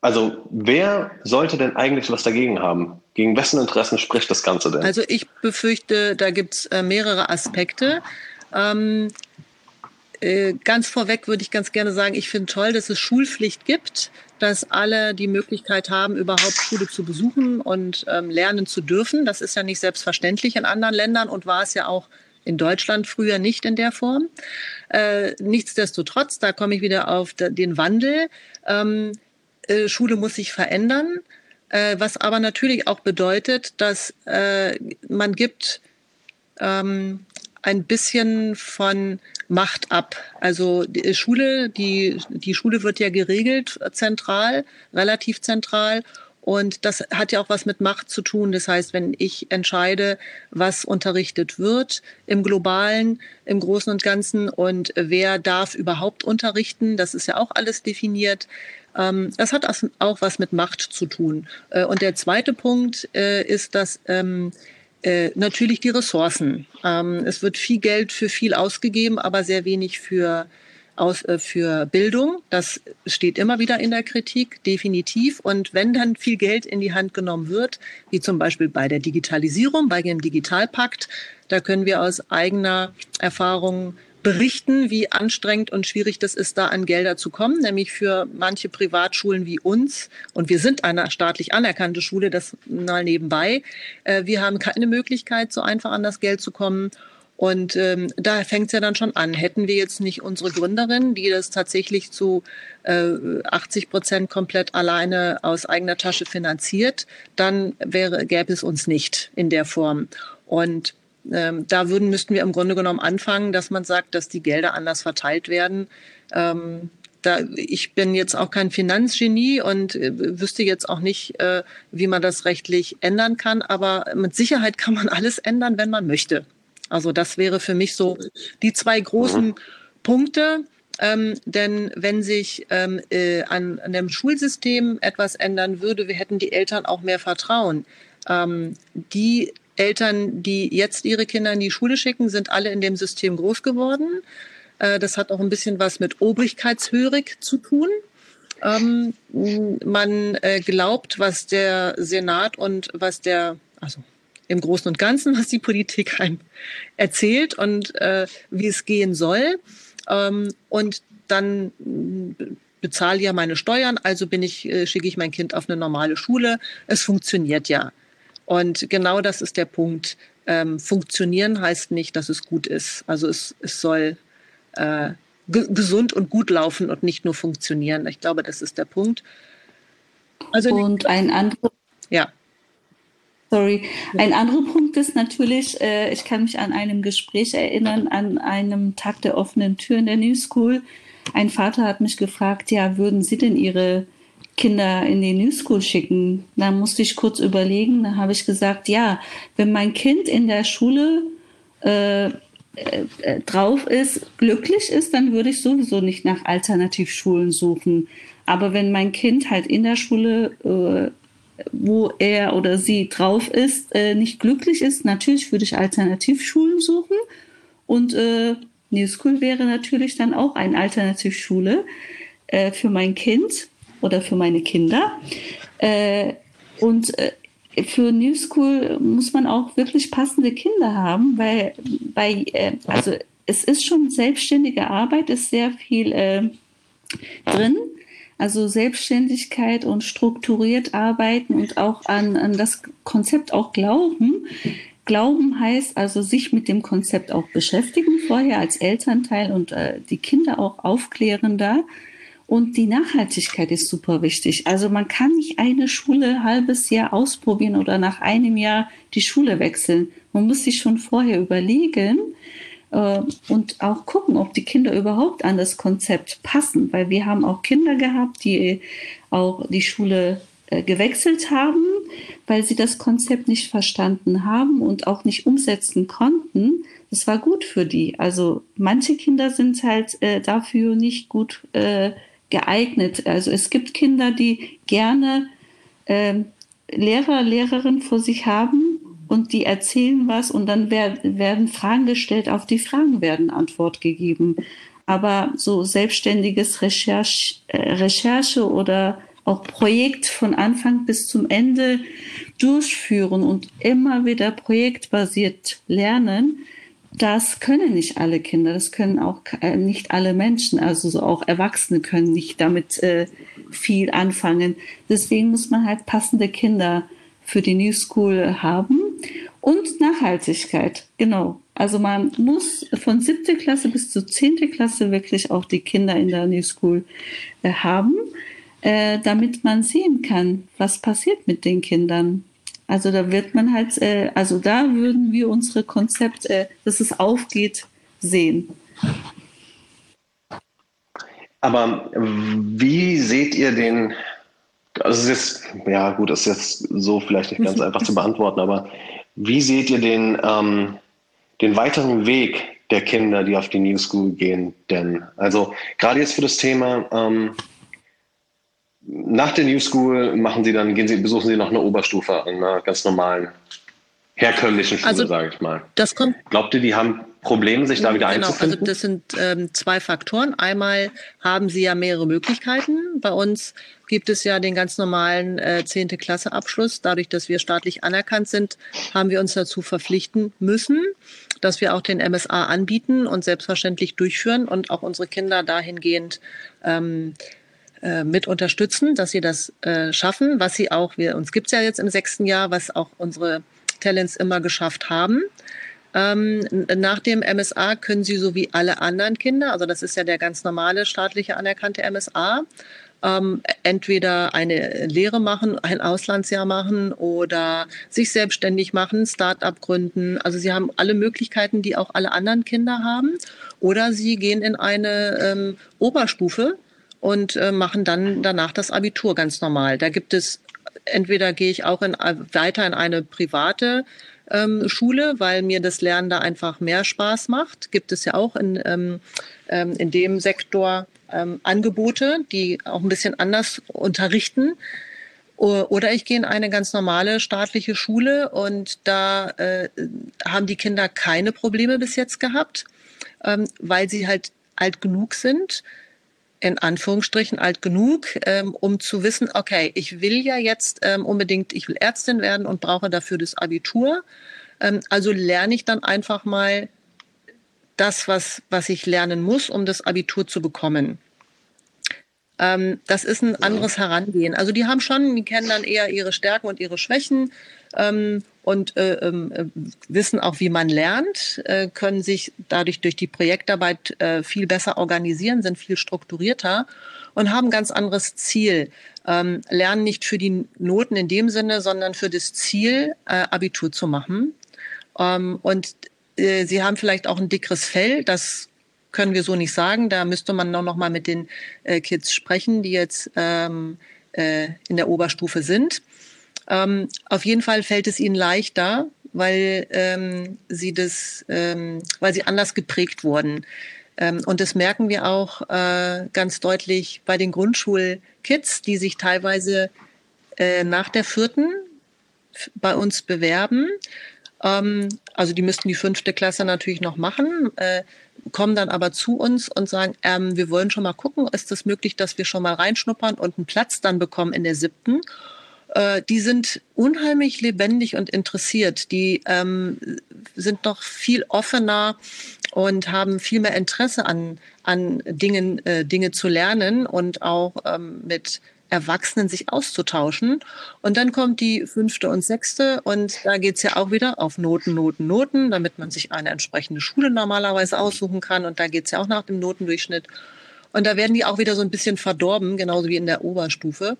also wer sollte denn eigentlich was dagegen haben? Gegen wessen Interessen spricht das Ganze denn? Also ich befürchte, da gibt es äh, mehrere Aspekte. Ähm, äh, ganz vorweg würde ich ganz gerne sagen, ich finde toll, dass es Schulpflicht gibt, dass alle die Möglichkeit haben, überhaupt Schule zu besuchen und ähm, lernen zu dürfen. Das ist ja nicht selbstverständlich in anderen Ländern und war es ja auch in Deutschland früher nicht in der Form. Äh, nichtsdestotrotz, da komme ich wieder auf den Wandel. Ähm, äh, Schule muss sich verändern, äh, was aber natürlich auch bedeutet, dass äh, man gibt ähm, ein bisschen von Macht ab. Also die Schule, die, die Schule wird ja geregelt zentral, relativ zentral. Und das hat ja auch was mit Macht zu tun. Das heißt, wenn ich entscheide, was unterrichtet wird im globalen, im Großen und Ganzen und wer darf überhaupt unterrichten, das ist ja auch alles definiert. Ähm, das hat auch was mit Macht zu tun. Äh, und der zweite Punkt äh, ist, dass ähm, äh, natürlich die Ressourcen. Ähm, es wird viel Geld für viel ausgegeben, aber sehr wenig für aus, äh, für Bildung. Das steht immer wieder in der Kritik, definitiv. Und wenn dann viel Geld in die Hand genommen wird, wie zum Beispiel bei der Digitalisierung, bei dem Digitalpakt, da können wir aus eigener Erfahrung berichten, wie anstrengend und schwierig das ist, da an Gelder zu kommen, nämlich für manche Privatschulen wie uns. Und wir sind eine staatlich anerkannte Schule, das mal nebenbei. Äh, wir haben keine Möglichkeit, so einfach an das Geld zu kommen. Und ähm, da fängt es ja dann schon an. Hätten wir jetzt nicht unsere Gründerin, die das tatsächlich zu äh, 80 Prozent komplett alleine aus eigener Tasche finanziert, dann wäre, gäbe es uns nicht in der Form. Und ähm, da würden, müssten wir im Grunde genommen anfangen, dass man sagt, dass die Gelder anders verteilt werden. Ähm, da, ich bin jetzt auch kein Finanzgenie und äh, wüsste jetzt auch nicht, äh, wie man das rechtlich ändern kann. Aber mit Sicherheit kann man alles ändern, wenn man möchte. Also das wäre für mich so die zwei großen mhm. Punkte. Ähm, denn wenn sich ähm, äh, an, an dem Schulsystem etwas ändern würde, wir hätten die Eltern auch mehr Vertrauen. Ähm, die Eltern, die jetzt ihre Kinder in die Schule schicken, sind alle in dem System groß geworden. Äh, das hat auch ein bisschen was mit Obrigkeitshörig zu tun. Ähm, man äh, glaubt, was der Senat und was der, also im Großen und Ganzen, was die Politik einem erzählt und äh, wie es gehen soll. Ähm, und dann bezahle ja meine Steuern, also bin ich, schicke ich mein Kind auf eine normale Schule. Es funktioniert ja. Und genau das ist der Punkt. Ähm, funktionieren heißt nicht, dass es gut ist. Also es, es soll äh, gesund und gut laufen und nicht nur funktionieren. Ich glaube, das ist der Punkt. Also und ein anderer. Ja. Sorry. Ein anderer Punkt ist natürlich, äh, ich kann mich an einem Gespräch erinnern, an einem Tag der offenen Tür in der New School. Ein Vater hat mich gefragt, ja, würden Sie denn Ihre Kinder in die New School schicken. Da musste ich kurz überlegen. Da habe ich gesagt, ja, wenn mein Kind in der Schule äh, äh, drauf ist, glücklich ist, dann würde ich sowieso nicht nach Alternativschulen suchen. Aber wenn mein Kind halt in der Schule, äh, wo er oder sie drauf ist, äh, nicht glücklich ist, natürlich würde ich Alternativschulen suchen. Und äh, New School wäre natürlich dann auch eine Alternativschule äh, für mein Kind oder für meine Kinder. Äh, und äh, für New School muss man auch wirklich passende Kinder haben, weil bei, äh, also es ist schon selbstständige Arbeit, ist sehr viel äh, drin. Also Selbstständigkeit und strukturiert arbeiten und auch an, an das Konzept auch glauben. Glauben heißt also sich mit dem Konzept auch beschäftigen vorher als Elternteil und äh, die Kinder auch aufklären da. Und die Nachhaltigkeit ist super wichtig. Also man kann nicht eine Schule ein halbes Jahr ausprobieren oder nach einem Jahr die Schule wechseln. Man muss sich schon vorher überlegen äh, und auch gucken, ob die Kinder überhaupt an das Konzept passen. Weil wir haben auch Kinder gehabt, die auch die Schule äh, gewechselt haben, weil sie das Konzept nicht verstanden haben und auch nicht umsetzen konnten. Das war gut für die. Also manche Kinder sind halt äh, dafür nicht gut äh, geeignet. Also es gibt Kinder, die gerne äh, Lehrer, Lehrerin vor sich haben und die erzählen was und dann werd, werden Fragen gestellt, auf die Fragen werden Antwort gegeben. Aber so selbstständiges Recherche, äh, Recherche oder auch Projekt von Anfang bis zum Ende durchführen und immer wieder projektbasiert lernen, das können nicht alle Kinder, das können auch äh, nicht alle Menschen, also so auch Erwachsene können nicht damit äh, viel anfangen. Deswegen muss man halt passende Kinder für die New School haben und Nachhaltigkeit, genau. Also man muss von siebte Klasse bis zur zehnte Klasse wirklich auch die Kinder in der New School äh, haben, äh, damit man sehen kann, was passiert mit den Kindern. Also da wird man halt, äh, also da würden wir unsere Konzept, äh, dass es aufgeht, sehen. Aber wie seht ihr den, also es ist, ja gut, das ist jetzt so vielleicht nicht ganz einfach zu beantworten, aber wie seht ihr den, ähm, den weiteren Weg der Kinder, die auf die New School gehen? Denn, also gerade jetzt für das Thema, ähm, nach der New School machen Sie dann, gehen Sie, besuchen Sie noch eine Oberstufe an einer ganz normalen, herkömmlichen Schule, also, sage ich mal. Das kommt. Glaubt ihr, die haben Probleme, sich da wieder genau, also einzufinden? Also das sind ähm, zwei Faktoren. Einmal haben Sie ja mehrere Möglichkeiten. Bei uns gibt es ja den ganz normalen äh, 10. Klasse Abschluss. Dadurch, dass wir staatlich anerkannt sind, haben wir uns dazu verpflichten müssen, dass wir auch den MSA anbieten und selbstverständlich durchführen und auch unsere Kinder dahingehend ähm, äh, mit unterstützen, dass sie das äh, schaffen, was sie auch, wir, uns gibt's ja jetzt im sechsten Jahr, was auch unsere Talents immer geschafft haben. Ähm, nach dem MSA können sie so wie alle anderen Kinder, also das ist ja der ganz normale staatliche anerkannte MSA, ähm, entweder eine Lehre machen, ein Auslandsjahr machen oder sich selbstständig machen, Start-up gründen. Also sie haben alle Möglichkeiten, die auch alle anderen Kinder haben. Oder sie gehen in eine ähm, Oberstufe, und äh, machen dann danach das Abitur ganz normal. Da gibt es entweder gehe ich auch in, weiter in eine private ähm, Schule, weil mir das Lernen da einfach mehr Spaß macht. Gibt es ja auch in, ähm, ähm, in dem Sektor ähm, Angebote, die auch ein bisschen anders unterrichten. Oder ich gehe in eine ganz normale staatliche Schule und da äh, haben die Kinder keine Probleme bis jetzt gehabt, ähm, weil sie halt alt genug sind, in Anführungsstrichen alt genug, ähm, um zu wissen, okay, ich will ja jetzt ähm, unbedingt, ich will Ärztin werden und brauche dafür das Abitur. Ähm, also lerne ich dann einfach mal das, was, was ich lernen muss, um das Abitur zu bekommen. Ähm, das ist ein anderes Herangehen. Also die haben schon, die kennen dann eher ihre Stärken und ihre Schwächen ähm, und äh, äh, wissen auch, wie man lernt, äh, können sich dadurch durch die Projektarbeit äh, viel besser organisieren, sind viel strukturierter und haben ganz anderes Ziel. Ähm, lernen nicht für die Noten in dem Sinne, sondern für das Ziel, äh, Abitur zu machen. Ähm, und äh, sie haben vielleicht auch ein dickeres Fell, das können wir so nicht sagen. Da müsste man noch mal mit den Kids sprechen, die jetzt ähm, äh, in der Oberstufe sind. Ähm, auf jeden Fall fällt es ihnen leichter, weil ähm, sie das, ähm, weil sie anders geprägt wurden. Ähm, und das merken wir auch äh, ganz deutlich bei den Grundschulkids, die sich teilweise äh, nach der vierten bei uns bewerben. Ähm, also die müssten die fünfte Klasse natürlich noch machen, äh, kommen dann aber zu uns und sagen, ähm, wir wollen schon mal gucken, ist es das möglich, dass wir schon mal reinschnuppern und einen Platz dann bekommen in der siebten. Äh, die sind unheimlich lebendig und interessiert. Die ähm, sind noch viel offener und haben viel mehr Interesse an, an Dingen, äh, Dinge zu lernen und auch ähm, mit Erwachsenen sich auszutauschen. Und dann kommt die fünfte und sechste und da geht's ja auch wieder auf Noten, Noten, Noten, damit man sich eine entsprechende Schule normalerweise aussuchen kann. Und da geht's ja auch nach dem Notendurchschnitt. Und da werden die auch wieder so ein bisschen verdorben, genauso wie in der Oberstufe.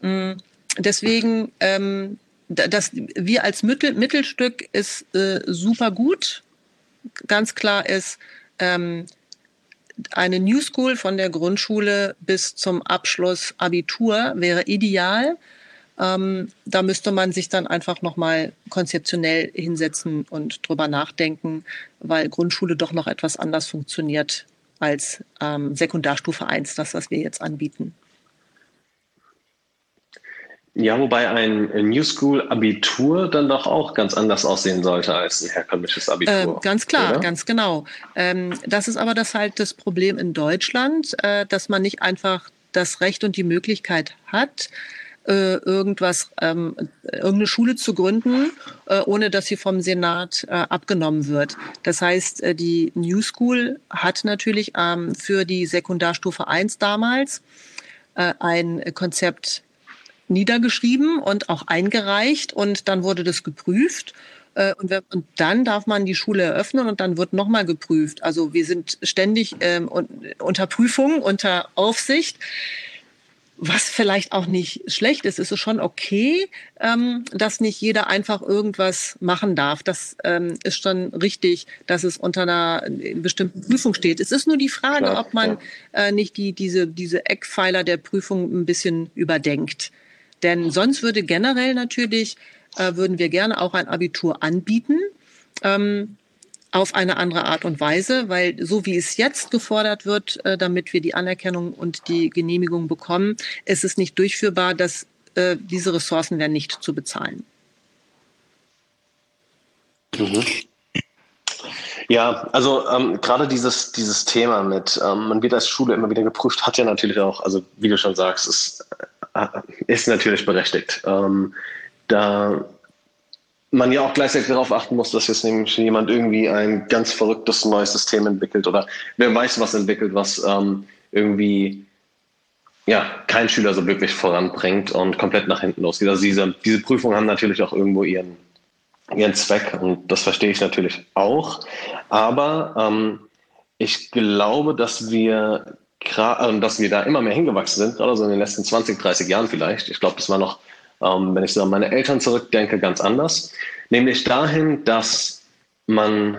Mm, deswegen, ähm, das, wir als Mittel, Mittelstück ist äh, super gut. Ganz klar ist, ähm, eine New School von der Grundschule bis zum Abschluss Abitur wäre ideal. Ähm, da müsste man sich dann einfach nochmal konzeptionell hinsetzen und drüber nachdenken, weil Grundschule doch noch etwas anders funktioniert als ähm, Sekundarstufe 1, das, was wir jetzt anbieten. Ja, wobei ein New School Abitur dann doch auch ganz anders aussehen sollte als ein herkömmliches Abitur. Ähm, ganz klar, oder? ganz genau. Ähm, das ist aber das halt das Problem in Deutschland, äh, dass man nicht einfach das Recht und die Möglichkeit hat, äh, irgendwas, ähm, irgendeine Schule zu gründen, äh, ohne dass sie vom Senat äh, abgenommen wird. Das heißt, äh, die New School hat natürlich ähm, für die Sekundarstufe 1 damals äh, ein Konzept niedergeschrieben und auch eingereicht und dann wurde das geprüft. Äh, und, und, dann darf man die Schule eröffnen und dann wird nochmal geprüft. Also wir sind ständig ähm, unter Prüfung, unter Aufsicht. Was vielleicht auch nicht schlecht ist, ist es schon okay, ähm, dass nicht jeder einfach irgendwas machen darf. Das ähm, ist schon richtig, dass es unter einer bestimmten Prüfung steht. Es ist nur die Frage, Klar, ob man ja. äh, nicht die, diese, diese Eckpfeiler der Prüfung ein bisschen überdenkt. Denn sonst würde generell natürlich, äh, würden wir gerne auch ein Abitur anbieten. Ähm, auf eine andere Art und Weise, weil so wie es jetzt gefordert wird, äh, damit wir die Anerkennung und die Genehmigung bekommen, ist es nicht durchführbar, dass äh, diese Ressourcen werden nicht zu bezahlen. Mhm. Ja, also ähm, gerade dieses, dieses Thema mit, ähm, man wird als Schule immer wieder geprüft, hat ja natürlich auch, also wie du schon sagst, ist ist natürlich berechtigt. Ähm, da man ja auch gleichzeitig darauf achten muss, dass jetzt nämlich jemand irgendwie ein ganz verrücktes neues System entwickelt oder wer weiß was entwickelt, was ähm, irgendwie ja, kein Schüler so wirklich voranbringt und komplett nach hinten losgeht. Also diese, diese Prüfungen haben natürlich auch irgendwo ihren, ihren Zweck und das verstehe ich natürlich auch. Aber ähm, ich glaube, dass wir dass wir da immer mehr hingewachsen sind, gerade so in den letzten 20, 30 Jahren vielleicht. Ich glaube, das war noch, ähm, wenn ich so an meine Eltern zurückdenke, ganz anders. Nämlich dahin, dass man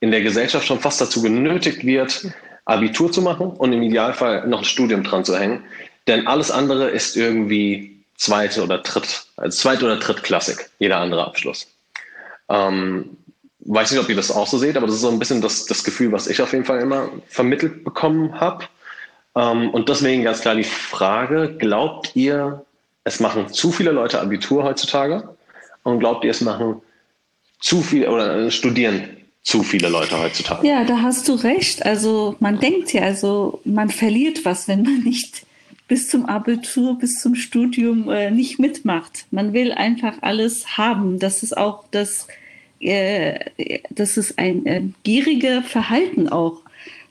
in der Gesellschaft schon fast dazu genötigt wird, Abitur zu machen und im Idealfall noch ein Studium dran zu hängen. Denn alles andere ist irgendwie zweite oder dritt, also zweite oder drittklassig, jeder andere Abschluss. Ähm, weiß nicht, ob ihr das auch so seht, aber das ist so ein bisschen das, das Gefühl, was ich auf jeden Fall immer vermittelt bekommen habe. Ähm, und deswegen ganz klar die Frage, glaubt ihr, es machen zu viele Leute Abitur heutzutage? Und glaubt ihr, es machen zu viele oder studieren zu viele Leute heutzutage? Ja, da hast du recht. Also man denkt ja, also man verliert was, wenn man nicht bis zum Abitur, bis zum Studium äh, nicht mitmacht. Man will einfach alles haben. Das ist auch das äh, das ist ein äh, gieriger Verhalten auch.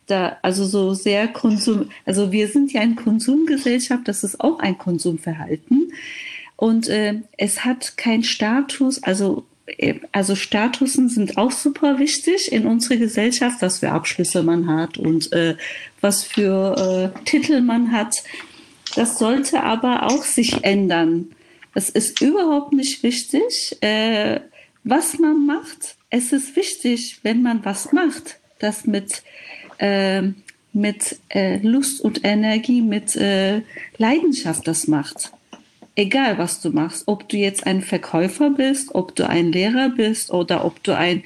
Da, also so sehr Konsum, also wir sind ja eine Konsumgesellschaft, das ist auch ein Konsumverhalten. Und äh, es hat keinen Status, also äh, also Statusen sind auch super wichtig in unserer Gesellschaft, was für Abschlüsse man hat und äh, was für äh, Titel man hat. Das sollte aber auch sich ändern. Es ist überhaupt nicht wichtig, äh, was man macht. Es ist wichtig, wenn man was macht, das mit, äh, mit äh, Lust und Energie, mit äh, Leidenschaft das macht. egal was du machst, ob du jetzt ein Verkäufer bist, ob du ein Lehrer bist oder ob du ein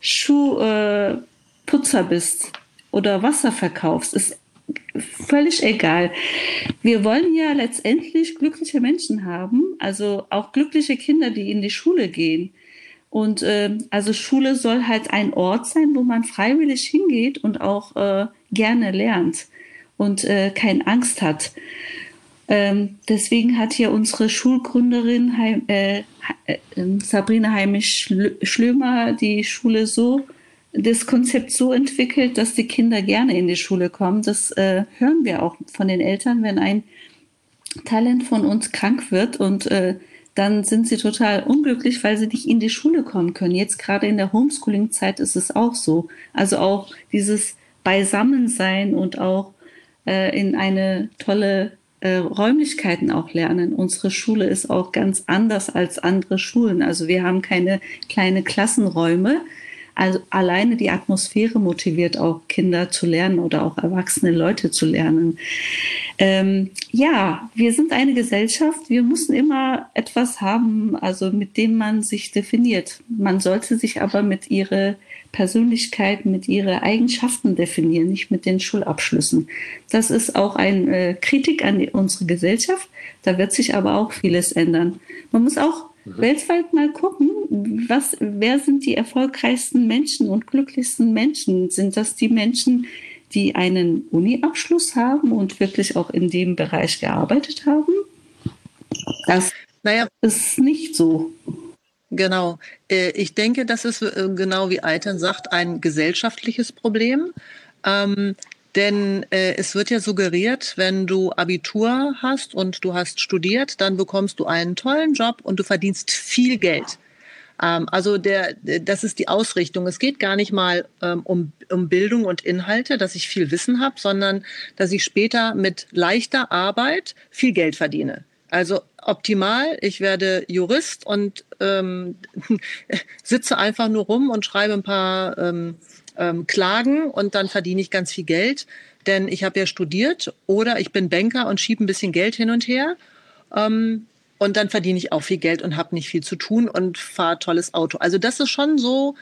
Schuhputzer äh, bist oder Wasser verkaufst, ist völlig egal. Wir wollen ja letztendlich glückliche Menschen haben, also auch glückliche Kinder, die in die Schule gehen. Und äh, also Schule soll halt ein Ort sein, wo man freiwillig hingeht und auch äh, gerne lernt und äh, keine Angst hat. Ähm, deswegen hat hier unsere Schulgründerin Heim, äh, äh, Sabrina Heimisch-Schlömer die Schule so das Konzept so entwickelt, dass die Kinder gerne in die Schule kommen. Das äh, hören wir auch von den Eltern, wenn ein Talent von uns krank wird und äh, dann sind sie total unglücklich, weil sie nicht in die Schule kommen können. Jetzt gerade in der Homeschooling-Zeit ist es auch so. Also auch dieses Beisammensein und auch äh, in eine tolle äh, Räumlichkeiten auch lernen. Unsere Schule ist auch ganz anders als andere Schulen. Also wir haben keine kleine Klassenräume, also alleine die Atmosphäre motiviert auch Kinder zu lernen oder auch erwachsene Leute zu lernen. Ähm, ja, wir sind eine Gesellschaft. Wir müssen immer etwas haben, also mit dem man sich definiert. Man sollte sich aber mit ihrer Persönlichkeit, mit ihren Eigenschaften definieren, nicht mit den Schulabschlüssen. Das ist auch eine äh, Kritik an unsere Gesellschaft. Da wird sich aber auch vieles ändern. Man muss auch mhm. weltweit mal gucken, was, wer sind die erfolgreichsten Menschen und glücklichsten Menschen? Sind das die Menschen, die einen Uni-Abschluss haben und wirklich auch in dem Bereich gearbeitet haben? Das naja. ist nicht so. Genau. Äh, ich denke, das ist äh, genau wie Eitern sagt, ein gesellschaftliches Problem. Ähm, denn äh, es wird ja suggeriert, wenn du Abitur hast und du hast studiert, dann bekommst du einen tollen Job und du verdienst viel Geld. Ähm, also der, das ist die Ausrichtung. Es geht gar nicht mal ähm, um, um Bildung und Inhalte, dass ich viel Wissen habe, sondern dass ich später mit leichter Arbeit viel Geld verdiene. Also optimal, ich werde Jurist und ähm, sitze einfach nur rum und schreibe ein paar ähm, ähm, klagen und dann verdiene ich ganz viel Geld, denn ich habe ja studiert oder ich bin Banker und schiebe ein bisschen Geld hin und her. Ähm, und dann verdiene ich auch viel Geld und habe nicht viel zu tun und fahre tolles Auto. Also das ist schon so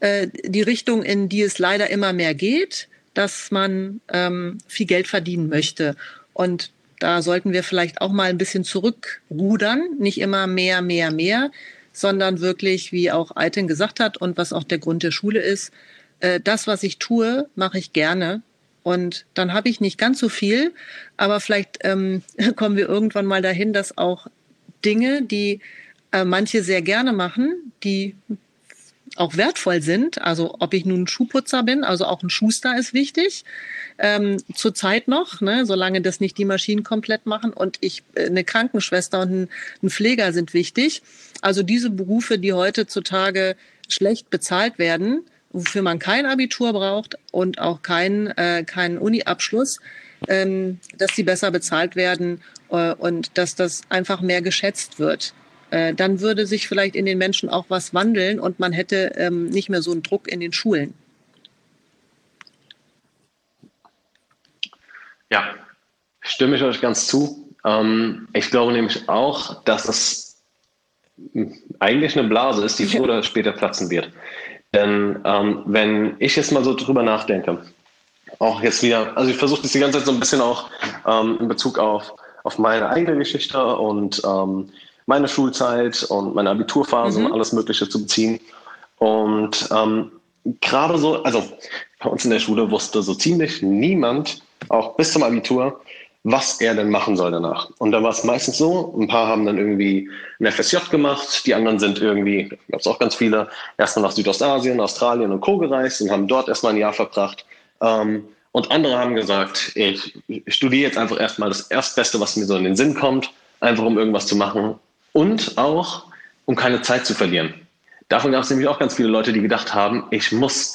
äh, die Richtung, in die es leider immer mehr geht, dass man ähm, viel Geld verdienen möchte. Und da sollten wir vielleicht auch mal ein bisschen zurückrudern, nicht immer mehr, mehr, mehr, sondern wirklich, wie auch Eiten gesagt hat und was auch der Grund der Schule ist, äh, das, was ich tue, mache ich gerne. Und dann habe ich nicht ganz so viel, aber vielleicht ähm, kommen wir irgendwann mal dahin, dass auch Dinge, die äh, manche sehr gerne machen, die auch wertvoll sind. Also ob ich nun Schuhputzer bin, also auch ein Schuster ist wichtig. Ähm, Zurzeit noch, ne, solange das nicht die Maschinen komplett machen. Und ich, äh, eine Krankenschwester und ein, ein Pfleger sind wichtig. Also diese Berufe, die heutzutage schlecht bezahlt werden, wofür man kein Abitur braucht und auch keinen äh, keinen Uni-Abschluss, ähm, dass die besser bezahlt werden und dass das einfach mehr geschätzt wird. Äh, dann würde sich vielleicht in den Menschen auch was wandeln und man hätte ähm, nicht mehr so einen Druck in den Schulen. Ja, stimme ich euch ganz zu. Ähm, ich glaube nämlich auch, dass es eigentlich eine Blase ist, die früher oder später platzen wird. Denn ähm, wenn ich jetzt mal so drüber nachdenke, auch jetzt wieder, also ich versuche das die ganze Zeit so ein bisschen auch ähm, in Bezug auf, auf meine eigene Geschichte und ähm, meine Schulzeit und meine Abiturphase mhm. und alles Mögliche zu beziehen. Und ähm, gerade so, also bei uns in der Schule wusste so ziemlich niemand, auch bis zum Abitur, was er denn machen soll danach. Und da war es meistens so, ein paar haben dann irgendwie ein FSJ gemacht, die anderen sind irgendwie, gab es auch ganz viele, erstmal nach Südostasien, Australien und Co. gereist und haben dort erstmal ein Jahr verbracht. Ähm, und andere haben gesagt, ich, studiere jetzt einfach erstmal das Erstbeste, was mir so in den Sinn kommt, einfach um irgendwas zu machen und auch, um keine Zeit zu verlieren. Davon gab es nämlich auch ganz viele Leute, die gedacht haben, ich muss,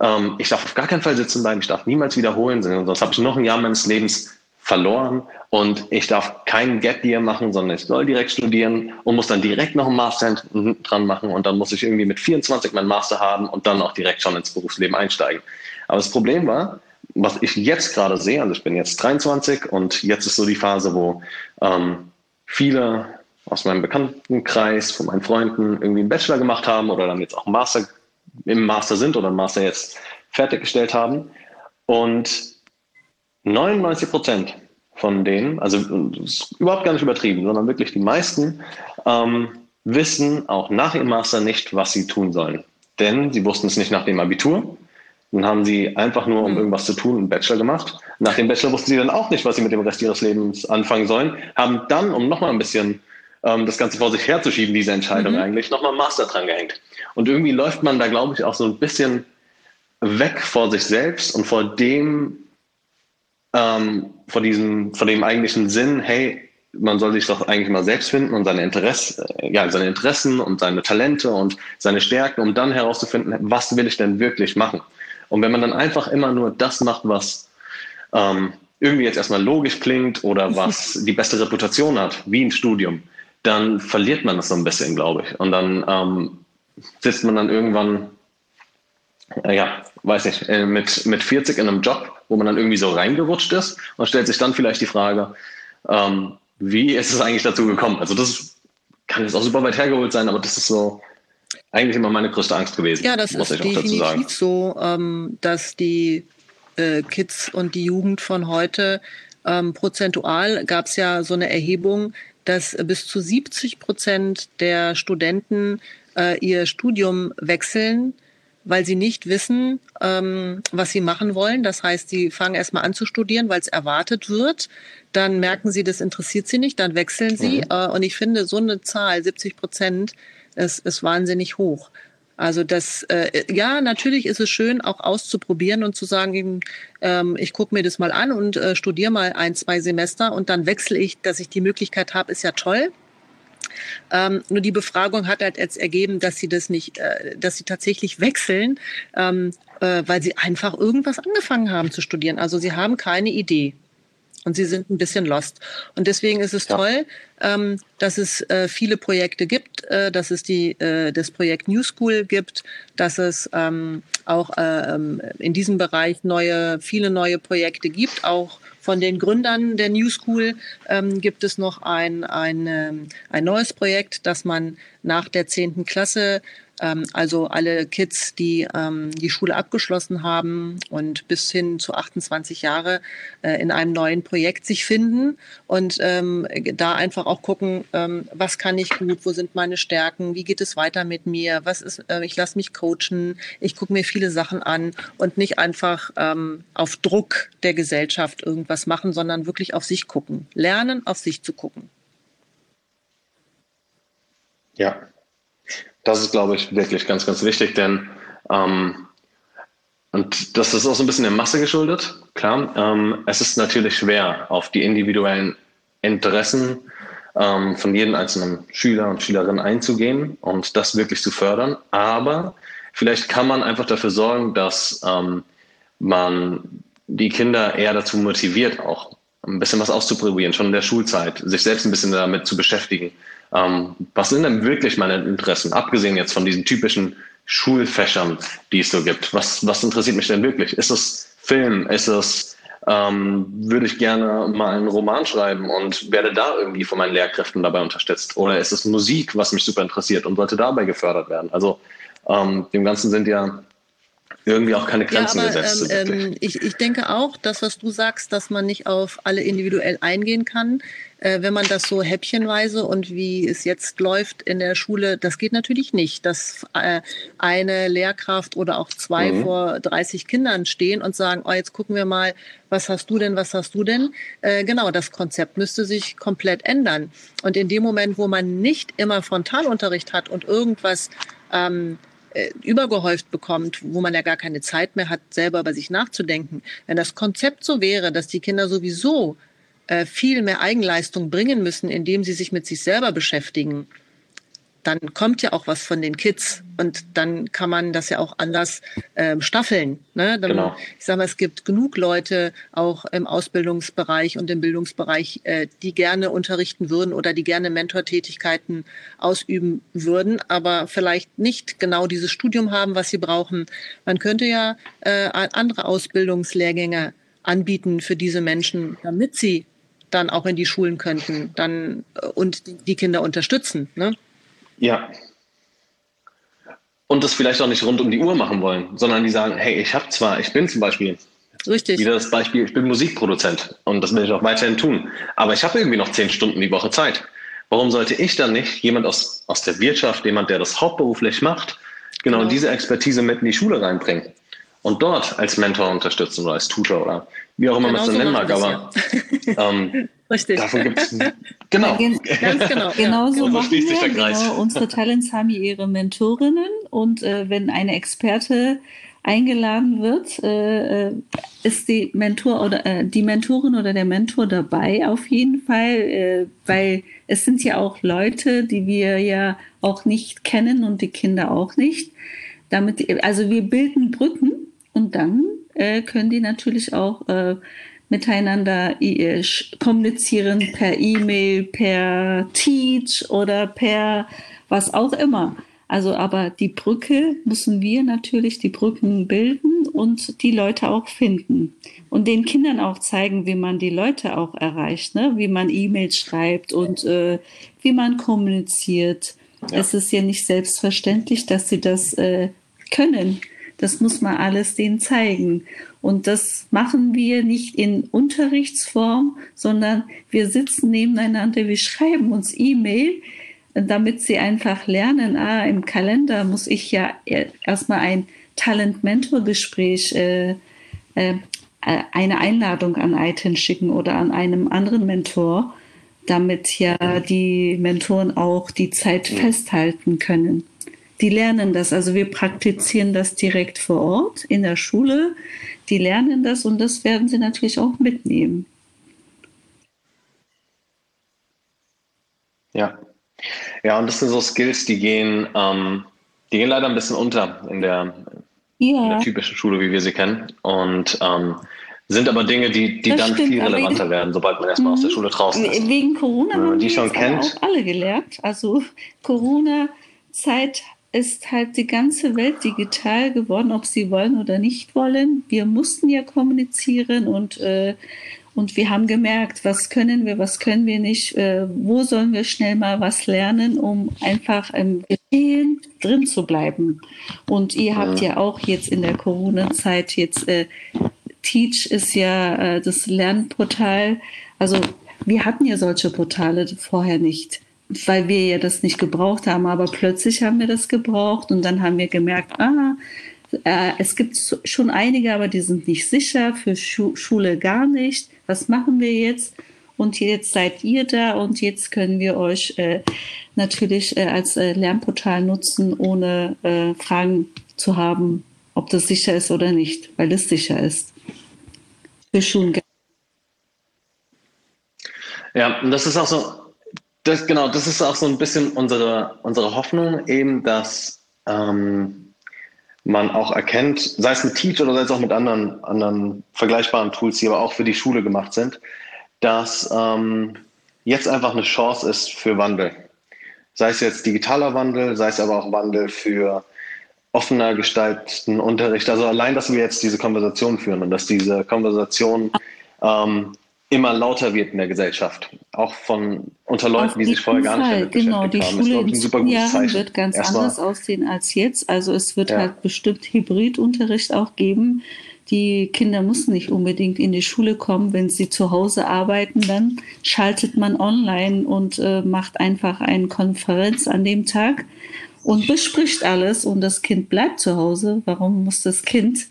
ähm, ich darf auf gar keinen Fall sitzen bleiben, ich darf niemals wiederholen, sonst habe ich noch ein Jahr meines Lebens verloren und ich darf keinen Gap Year machen, sondern ich soll direkt studieren und muss dann direkt noch einen Master dran machen und dann muss ich irgendwie mit 24 meinen Master haben und dann auch direkt schon ins Berufsleben einsteigen. Aber das Problem war, was ich jetzt gerade sehe, also ich bin jetzt 23 und jetzt ist so die Phase, wo ähm, viele aus meinem Bekanntenkreis, von meinen Freunden irgendwie einen Bachelor gemacht haben oder dann jetzt auch einen Master im Master sind oder einen Master jetzt fertiggestellt haben. Und 99 Prozent von denen, also überhaupt gar nicht übertrieben, sondern wirklich die meisten, ähm, wissen auch nach ihrem Master nicht, was sie tun sollen. Denn sie wussten es nicht nach dem Abitur. Dann haben sie einfach nur, um mhm. irgendwas zu tun, einen Bachelor gemacht. Nach dem Bachelor wussten sie dann auch nicht, was sie mit dem Rest ihres Lebens anfangen sollen. Haben dann, um nochmal ein bisschen ähm, das Ganze vor sich herzuschieben, diese Entscheidung mhm. eigentlich, nochmal einen Master dran gehängt. Und irgendwie läuft man da, glaube ich, auch so ein bisschen weg vor sich selbst und vor dem, ähm, vor diesem, vor dem eigentlichen Sinn, hey, man soll sich doch eigentlich mal selbst finden und seine, Interesse, äh, ja, seine Interessen und seine Talente und seine Stärken, um dann herauszufinden, was will ich denn wirklich machen. Und wenn man dann einfach immer nur das macht, was ähm, irgendwie jetzt erstmal logisch klingt oder was die beste Reputation hat, wie ein Studium, dann verliert man das so ein bisschen, glaube ich. Und dann ähm, sitzt man dann irgendwann, äh, ja, weiß nicht, äh, mit, mit 40 in einem Job, wo man dann irgendwie so reingerutscht ist und stellt sich dann vielleicht die Frage, ähm, wie ist es eigentlich dazu gekommen? Also das kann jetzt auch super weit hergeholt sein, aber das ist so eigentlich immer meine größte Angst gewesen. Ja, das ist definitiv so, ähm, dass die äh, Kids und die Jugend von heute ähm, prozentual gab es ja so eine Erhebung, dass bis zu 70 Prozent der Studenten äh, ihr Studium wechseln, weil sie nicht wissen, ähm, was sie machen wollen. Das heißt, sie fangen erstmal an zu studieren, weil es erwartet wird. Dann merken sie, das interessiert sie nicht, dann wechseln sie. Mhm. Äh, und ich finde, so eine Zahl, 70 Prozent, ist, ist wahnsinnig hoch. Also das, äh, ja, natürlich ist es schön, auch auszuprobieren und zu sagen, ähm, ich gucke mir das mal an und äh, studiere mal ein, zwei Semester und dann wechsle ich, dass ich die Möglichkeit habe, ist ja toll. Ähm, nur die Befragung hat halt jetzt ergeben, dass sie das nicht, äh, dass sie tatsächlich wechseln, ähm, äh, weil sie einfach irgendwas angefangen haben zu studieren. Also sie haben keine Idee und sie sind ein bisschen lost. Und deswegen ist es ja. toll, ähm, dass es äh, viele Projekte gibt, äh, dass es die, äh, das Projekt New School gibt, dass es ähm, auch äh, ähm, in diesem Bereich neue, viele neue Projekte gibt, auch von den Gründern der New School ähm, gibt es noch ein, ein, ähm, ein neues Projekt, dass man nach der zehnten Klasse ähm, also alle Kids, die ähm, die Schule abgeschlossen haben und bis hin zu 28 Jahre äh, in einem neuen Projekt sich finden und ähm, da einfach auch gucken, ähm, was kann ich gut, wo sind meine Stärken, wie geht es weiter mit mir, was ist, äh, ich lasse mich coachen, ich gucke mir viele Sachen an und nicht einfach ähm, auf Druck der Gesellschaft irgendwas machen, sondern wirklich auf sich gucken, lernen, auf sich zu gucken. Ja, das ist, glaube ich, wirklich ganz, ganz wichtig, denn ähm, und das ist auch so ein bisschen der Masse geschuldet, klar. Ähm, es ist natürlich schwer, auf die individuellen Interessen ähm, von jedem einzelnen Schüler und Schülerin einzugehen und das wirklich zu fördern. Aber vielleicht kann man einfach dafür sorgen, dass ähm, man die Kinder eher dazu motiviert, auch ein bisschen was auszuprobieren, schon in der Schulzeit, sich selbst ein bisschen damit zu beschäftigen. Ähm, was sind denn wirklich meine Interessen, abgesehen jetzt von diesen typischen Schulfächern, die es so gibt? Was, was interessiert mich denn wirklich? Ist es Film? Ist es, ähm, würde ich gerne mal einen Roman schreiben und werde da irgendwie von meinen Lehrkräften dabei unterstützt? Oder ist es Musik, was mich super interessiert und sollte dabei gefördert werden? Also ähm, dem Ganzen sind ja irgendwie auch keine Grenzen ja, aber, gesetzt. Ähm, ähm, ich, ich denke auch, das, was du sagst, dass man nicht auf alle individuell eingehen kann, äh, wenn man das so häppchenweise und wie es jetzt läuft in der Schule, das geht natürlich nicht, dass äh, eine Lehrkraft oder auch zwei mhm. vor 30 Kindern stehen und sagen, oh, jetzt gucken wir mal, was hast du denn, was hast du denn? Äh, genau, das Konzept müsste sich komplett ändern. Und in dem Moment, wo man nicht immer Frontalunterricht hat und irgendwas ähm, äh, übergehäuft bekommt, wo man ja gar keine Zeit mehr hat, selber bei sich nachzudenken. Wenn das Konzept so wäre, dass die Kinder sowieso äh, viel mehr Eigenleistung bringen müssen, indem sie sich mit sich selber beschäftigen, dann kommt ja auch was von den Kids und dann kann man das ja auch anders ähm, staffeln. Ne? Dann, genau. Ich sage mal, es gibt genug Leute auch im Ausbildungsbereich und im Bildungsbereich, äh, die gerne unterrichten würden oder die gerne Mentortätigkeiten ausüben würden, aber vielleicht nicht genau dieses Studium haben, was sie brauchen. Man könnte ja äh, andere Ausbildungslehrgänge anbieten für diese Menschen, damit sie dann auch in die Schulen könnten dann äh, und die Kinder unterstützen. Ne? Ja. Und das vielleicht auch nicht rund um die Uhr machen wollen, sondern die sagen, hey, ich habe zwar, ich bin zum Beispiel Richtig. Wieder das Beispiel, ich bin Musikproduzent und das will ich auch weiterhin tun. Aber ich habe irgendwie noch zehn Stunden die Woche Zeit. Warum sollte ich dann nicht jemand aus, aus der Wirtschaft, jemand, der das hauptberuflich macht, genau, genau. diese Expertise mit in die Schule reinbringen und dort als Mentor unterstützen oder als Tutor oder wie auch immer genau man es so nennen mag. Aber ja. ähm, Richtig. Davon gibt es genau. Ja, ganz genau. Genau so machen wir. Genau. Unsere Talents haben ihre Mentorinnen und äh, wenn eine Experte eingeladen wird, äh, äh, ist die Mentor oder äh, die Mentorin oder der Mentor dabei auf jeden Fall, äh, weil es sind ja auch Leute, die wir ja auch nicht kennen und die Kinder auch nicht. Damit, also wir bilden Brücken und dann äh, können die natürlich auch äh, miteinander äh, kommunizieren per E-Mail, per Teach oder per was auch immer. Also, aber die Brücke müssen wir natürlich die Brücken bilden und die Leute auch finden. Und den Kindern auch zeigen, wie man die Leute auch erreicht, ne? wie man E-Mails schreibt und äh, wie man kommuniziert. Ja. Es ist ja nicht selbstverständlich, dass sie das äh, können. Das muss man alles denen zeigen. Und das machen wir nicht in Unterrichtsform, sondern wir sitzen nebeneinander, wir schreiben uns E-Mail, damit sie einfach lernen, ah, im Kalender muss ich ja erstmal ein Talent-Mentor-Gespräch, äh, äh, eine Einladung an Aiten schicken oder an einem anderen Mentor, damit ja die Mentoren auch die Zeit festhalten können. Die lernen das, also wir praktizieren das direkt vor Ort in der Schule. Die lernen das und das werden sie natürlich auch mitnehmen. Ja, ja, und das sind so Skills, die gehen, ähm, die gehen leider ein bisschen unter in der, ja. in der typischen Schule, wie wir sie kennen. Und ähm, sind aber Dinge, die, die dann stimmt, viel relevanter werden, sobald man erstmal aus der mhm. Schule draußen ist. Wegen Corona haben die schon kennt. auch alle gelernt. Also Corona-Zeit ist halt die ganze Welt digital geworden, ob sie wollen oder nicht wollen. Wir mussten ja kommunizieren und äh, und wir haben gemerkt, was können wir, was können wir nicht, äh, wo sollen wir schnell mal was lernen, um einfach im Geschehen drin zu bleiben. Und ihr habt ja auch jetzt in der Corona-Zeit jetzt, äh, Teach ist ja äh, das Lernportal. Also wir hatten ja solche Portale vorher nicht weil wir ja das nicht gebraucht haben, aber plötzlich haben wir das gebraucht und dann haben wir gemerkt, ah, äh, es gibt schon einige, aber die sind nicht sicher, für Schu Schule gar nicht. Was machen wir jetzt? Und jetzt seid ihr da und jetzt können wir euch äh, natürlich äh, als äh, Lernportal nutzen, ohne äh, Fragen zu haben, ob das sicher ist oder nicht, weil es sicher ist. Für Schulen. Ja, das ist auch so, das, genau, das ist auch so ein bisschen unsere, unsere Hoffnung, eben, dass ähm, man auch erkennt, sei es mit Teach oder sei es auch mit anderen, anderen vergleichbaren Tools, die aber auch für die Schule gemacht sind, dass ähm, jetzt einfach eine Chance ist für Wandel. Sei es jetzt digitaler Wandel, sei es aber auch Wandel für offener gestalteten Unterricht. Also allein, dass wir jetzt diese Konversation führen und dass diese Konversation ähm, immer lauter wird in der Gesellschaft. Auch von unter Leuten, die sich vorher gar nicht damit genau, die haben. Schule in Jahren wird ganz Erstmal. anders aussehen als jetzt. Also es wird ja. halt bestimmt Hybridunterricht auch geben. Die Kinder müssen nicht unbedingt in die Schule kommen. Wenn sie zu Hause arbeiten, dann schaltet man online und äh, macht einfach eine Konferenz an dem Tag und bespricht alles und das Kind bleibt zu Hause. Warum muss das Kind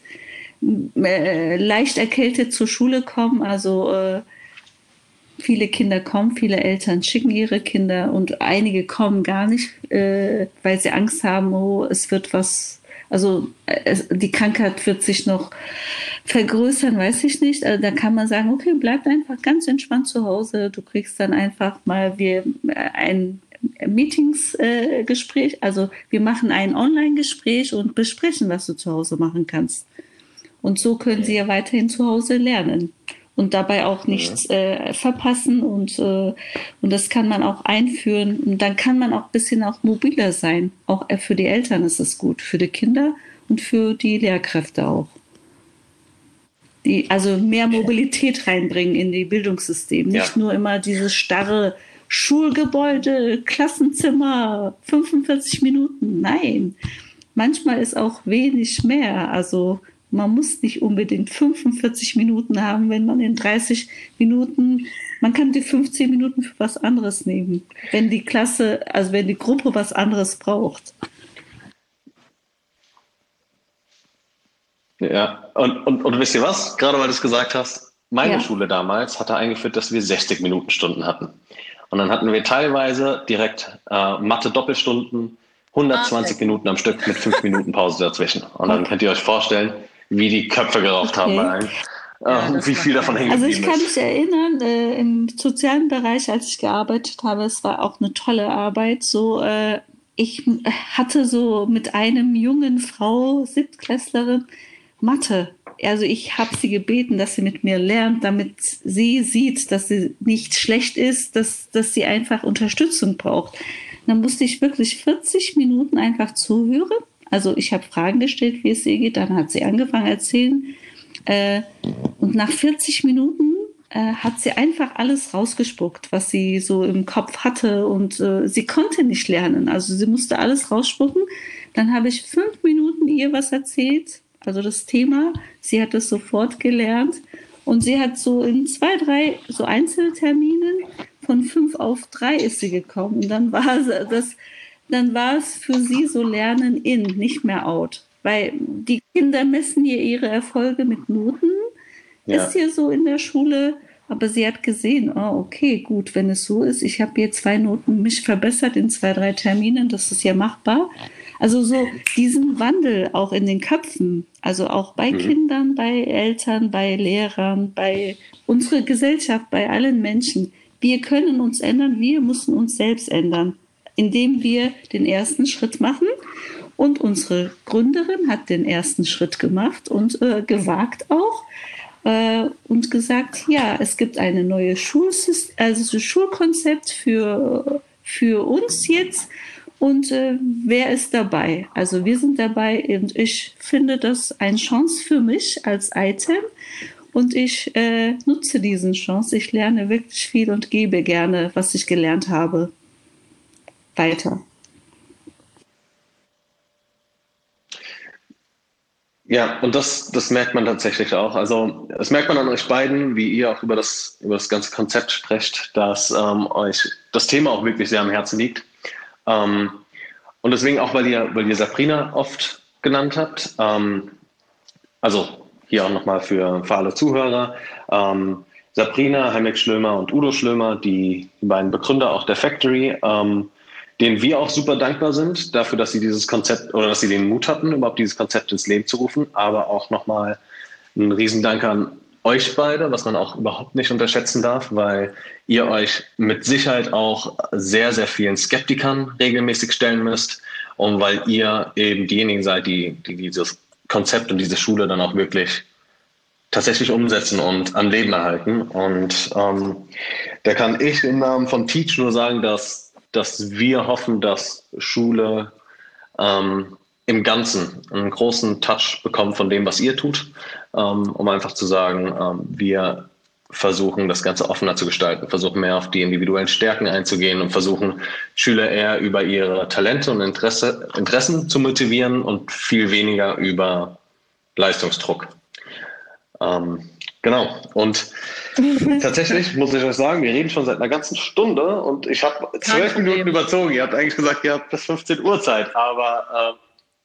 äh, leicht erkältet zur Schule kommen? Also äh, viele Kinder kommen, viele Eltern schicken ihre Kinder und einige kommen gar nicht, äh, weil sie Angst haben, oh, es wird was, also es, die Krankheit wird sich noch vergrößern, weiß ich nicht. Also da kann man sagen, okay, bleib einfach ganz entspannt zu Hause. Du kriegst dann einfach mal wir, ein Meetingsgespräch. Äh, also wir machen ein Online-Gespräch und besprechen, was du zu Hause machen kannst. Und so können sie ja weiterhin zu Hause lernen und dabei auch nichts äh, verpassen und, äh, und das kann man auch einführen und dann kann man auch ein bisschen auch mobiler sein. Auch äh, für die Eltern ist es gut, für die Kinder und für die Lehrkräfte auch. die also mehr Mobilität reinbringen in die Bildungssystem. Nicht ja. nur immer dieses starre Schulgebäude, Klassenzimmer, 45 Minuten. Nein, manchmal ist auch wenig mehr. Also man muss nicht unbedingt 45 Minuten haben, wenn man in 30 Minuten, man kann die 15 Minuten für was anderes nehmen, wenn die Klasse, also wenn die Gruppe was anderes braucht. Ja, und, und, und wisst ihr was? Gerade weil du es gesagt hast, meine ja. Schule damals hatte eingeführt, dass wir 60 Minuten Stunden hatten. Und dann hatten wir teilweise direkt äh, Mathe-Doppelstunden, 120 okay. Minuten am Stück mit fünf Minuten Pause dazwischen. Und dann könnt ihr euch vorstellen, wie die Köpfe geraucht okay. haben bei allen. Ja, äh, wie viel davon hängen Also ich kann mich erinnern, äh, im sozialen Bereich, als ich gearbeitet habe, es war auch eine tolle Arbeit. So, äh, ich hatte so mit einem jungen Frau, Siebtklässlerin, Mathe. Also ich habe sie gebeten, dass sie mit mir lernt, damit sie sieht, dass sie nicht schlecht ist, dass, dass sie einfach Unterstützung braucht. Dann musste ich wirklich 40 Minuten einfach zuhören. Also ich habe Fragen gestellt, wie es ihr geht. Dann hat sie angefangen erzählen. Äh, und nach 40 Minuten äh, hat sie einfach alles rausgespuckt, was sie so im Kopf hatte. Und äh, sie konnte nicht lernen. Also sie musste alles rausspucken. Dann habe ich fünf Minuten ihr was erzählt also das Thema. Sie hat es sofort gelernt und sie hat so in zwei, drei so Einzelterminen von fünf auf drei ist sie gekommen. Und dann war das, dann war es für sie so Lernen in, nicht mehr out. Weil die Kinder messen hier ihre Erfolge mit Noten. Ja. Ist hier so in der Schule. Aber sie hat gesehen, oh, okay, gut, wenn es so ist, ich habe hier zwei Noten mich verbessert in zwei, drei Terminen, das ist ja machbar. Also so diesen Wandel auch in den Köpfen, also auch bei mhm. Kindern, bei Eltern, bei Lehrern, bei unserer Gesellschaft, bei allen Menschen. Wir können uns ändern, wir müssen uns selbst ändern, indem wir den ersten Schritt machen. Und unsere Gründerin hat den ersten Schritt gemacht und äh, gewagt auch äh, und gesagt, ja, es gibt eine neue Schulsystem, also Schulkonzept für, für uns jetzt und äh, wer ist dabei? Also wir sind dabei und ich finde das eine Chance für mich als Item und ich äh, nutze diesen Chance. Ich lerne wirklich viel und gebe gerne, was ich gelernt habe, weiter. Ja, und das, das merkt man tatsächlich auch. Also das merkt man an euch beiden, wie ihr auch über das, über das ganze Konzept sprecht, dass ähm, euch das Thema auch wirklich sehr am Herzen liegt. Ähm, und deswegen auch, weil ihr, weil ihr Sabrina oft genannt habt, ähm, also hier auch nochmal für, für alle Zuhörer, ähm, Sabrina, Heimek Schlömer und Udo Schlömer, die, die beiden Begründer auch der Factory, ähm, denen wir auch super dankbar sind dafür, dass sie dieses Konzept oder dass sie den Mut hatten, überhaupt dieses Konzept ins Leben zu rufen, aber auch nochmal ein Riesendank an euch beide, was man auch überhaupt nicht unterschätzen darf, weil ihr euch mit Sicherheit auch sehr, sehr vielen Skeptikern regelmäßig stellen müsst und weil ihr eben diejenigen seid, die, die dieses Konzept und diese Schule dann auch wirklich tatsächlich umsetzen und am Leben erhalten. Und ähm, da kann ich im Namen von Teach nur sagen, dass, dass wir hoffen, dass Schule ähm, im Ganzen einen großen Touch bekommt von dem, was ihr tut, ähm, um einfach zu sagen, ähm, wir versuchen, das Ganze offener zu gestalten, versuchen mehr auf die individuellen Stärken einzugehen und versuchen, Schüler eher über ihre Talente und Interesse, Interessen zu motivieren und viel weniger über Leistungsdruck. Ähm, genau. Und tatsächlich muss ich euch sagen, wir reden schon seit einer ganzen Stunde und ich habe zwölf Minuten überzogen. Ihr habt eigentlich gesagt, ihr habt bis 15 Uhr Zeit, aber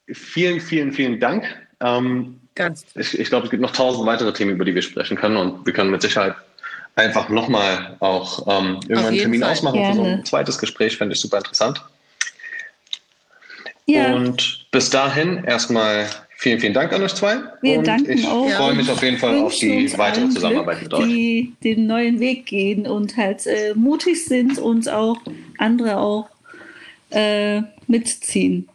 äh, vielen, vielen, vielen Dank. Ähm, Ganz. Ich, ich glaube, es gibt noch tausend weitere Themen, über die wir sprechen können und wir können mit Sicherheit einfach nochmal auch ähm, irgendwann einen Termin Fall. ausmachen Gerne. für so ein zweites Gespräch, fände ich super interessant. Ja. Und bis dahin erstmal vielen, vielen Dank an euch zwei. Wir und danken ich auch. freue mich auf jeden Fall auf die weitere Zusammenarbeit mit euch. Die den neuen Weg gehen und halt äh, mutig sind und auch andere auch äh, mitziehen.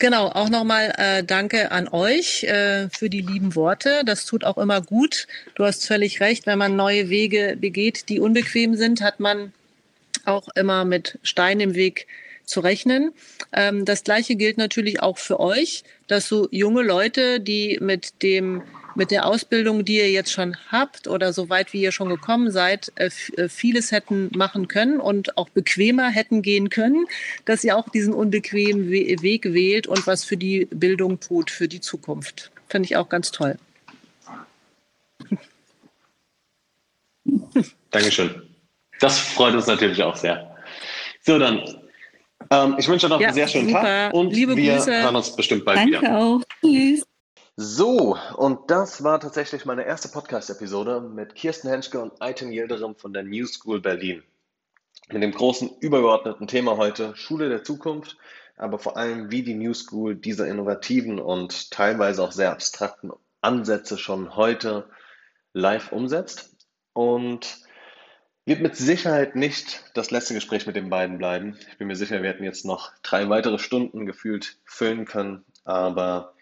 Genau, auch nochmal äh, danke an euch äh, für die lieben Worte. Das tut auch immer gut. Du hast völlig recht, wenn man neue Wege begeht, die unbequem sind, hat man auch immer mit Steinen im Weg zu rechnen. Ähm, das Gleiche gilt natürlich auch für euch, dass so junge Leute, die mit dem mit der Ausbildung, die ihr jetzt schon habt oder so weit wie ihr schon gekommen seid, äh, äh, vieles hätten machen können und auch bequemer hätten gehen können, dass ihr auch diesen unbequemen Weg wählt und was für die Bildung tut, für die Zukunft. Finde ich auch ganz toll. Dankeschön. Das freut uns natürlich auch sehr. So, dann. Ähm, ich wünsche noch ja, einen sehr schönen super. Tag und Liebe wir Grüße. hören uns bestimmt bald Danke wieder. auch. Tschüss. So, und das war tatsächlich meine erste Podcast-Episode mit Kirsten Henschke und Aitin Yildirim von der New School Berlin. Mit dem großen übergeordneten Thema heute Schule der Zukunft, aber vor allem, wie die New School diese innovativen und teilweise auch sehr abstrakten Ansätze schon heute live umsetzt. Und wird mit Sicherheit nicht das letzte Gespräch mit den beiden bleiben. Ich bin mir sicher, wir hätten jetzt noch drei weitere Stunden gefühlt füllen können, aber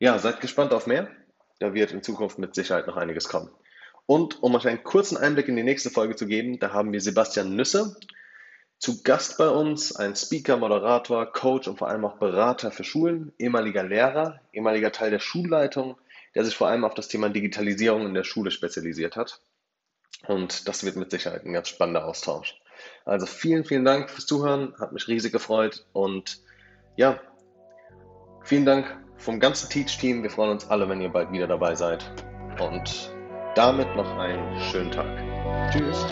ja, seid gespannt auf mehr. Da wird in Zukunft mit Sicherheit noch einiges kommen. Und um euch einen kurzen Einblick in die nächste Folge zu geben, da haben wir Sebastian Nüsse zu Gast bei uns, ein Speaker, Moderator, Coach und vor allem auch Berater für Schulen, ehemaliger Lehrer, ehemaliger Teil der Schulleitung, der sich vor allem auf das Thema Digitalisierung in der Schule spezialisiert hat. Und das wird mit Sicherheit ein ganz spannender Austausch. Also vielen, vielen Dank fürs Zuhören, hat mich riesig gefreut und ja, vielen Dank vom ganzen Teach-Team. Wir freuen uns alle, wenn ihr bald wieder dabei seid. Und damit noch einen schönen Tag. Tschüss.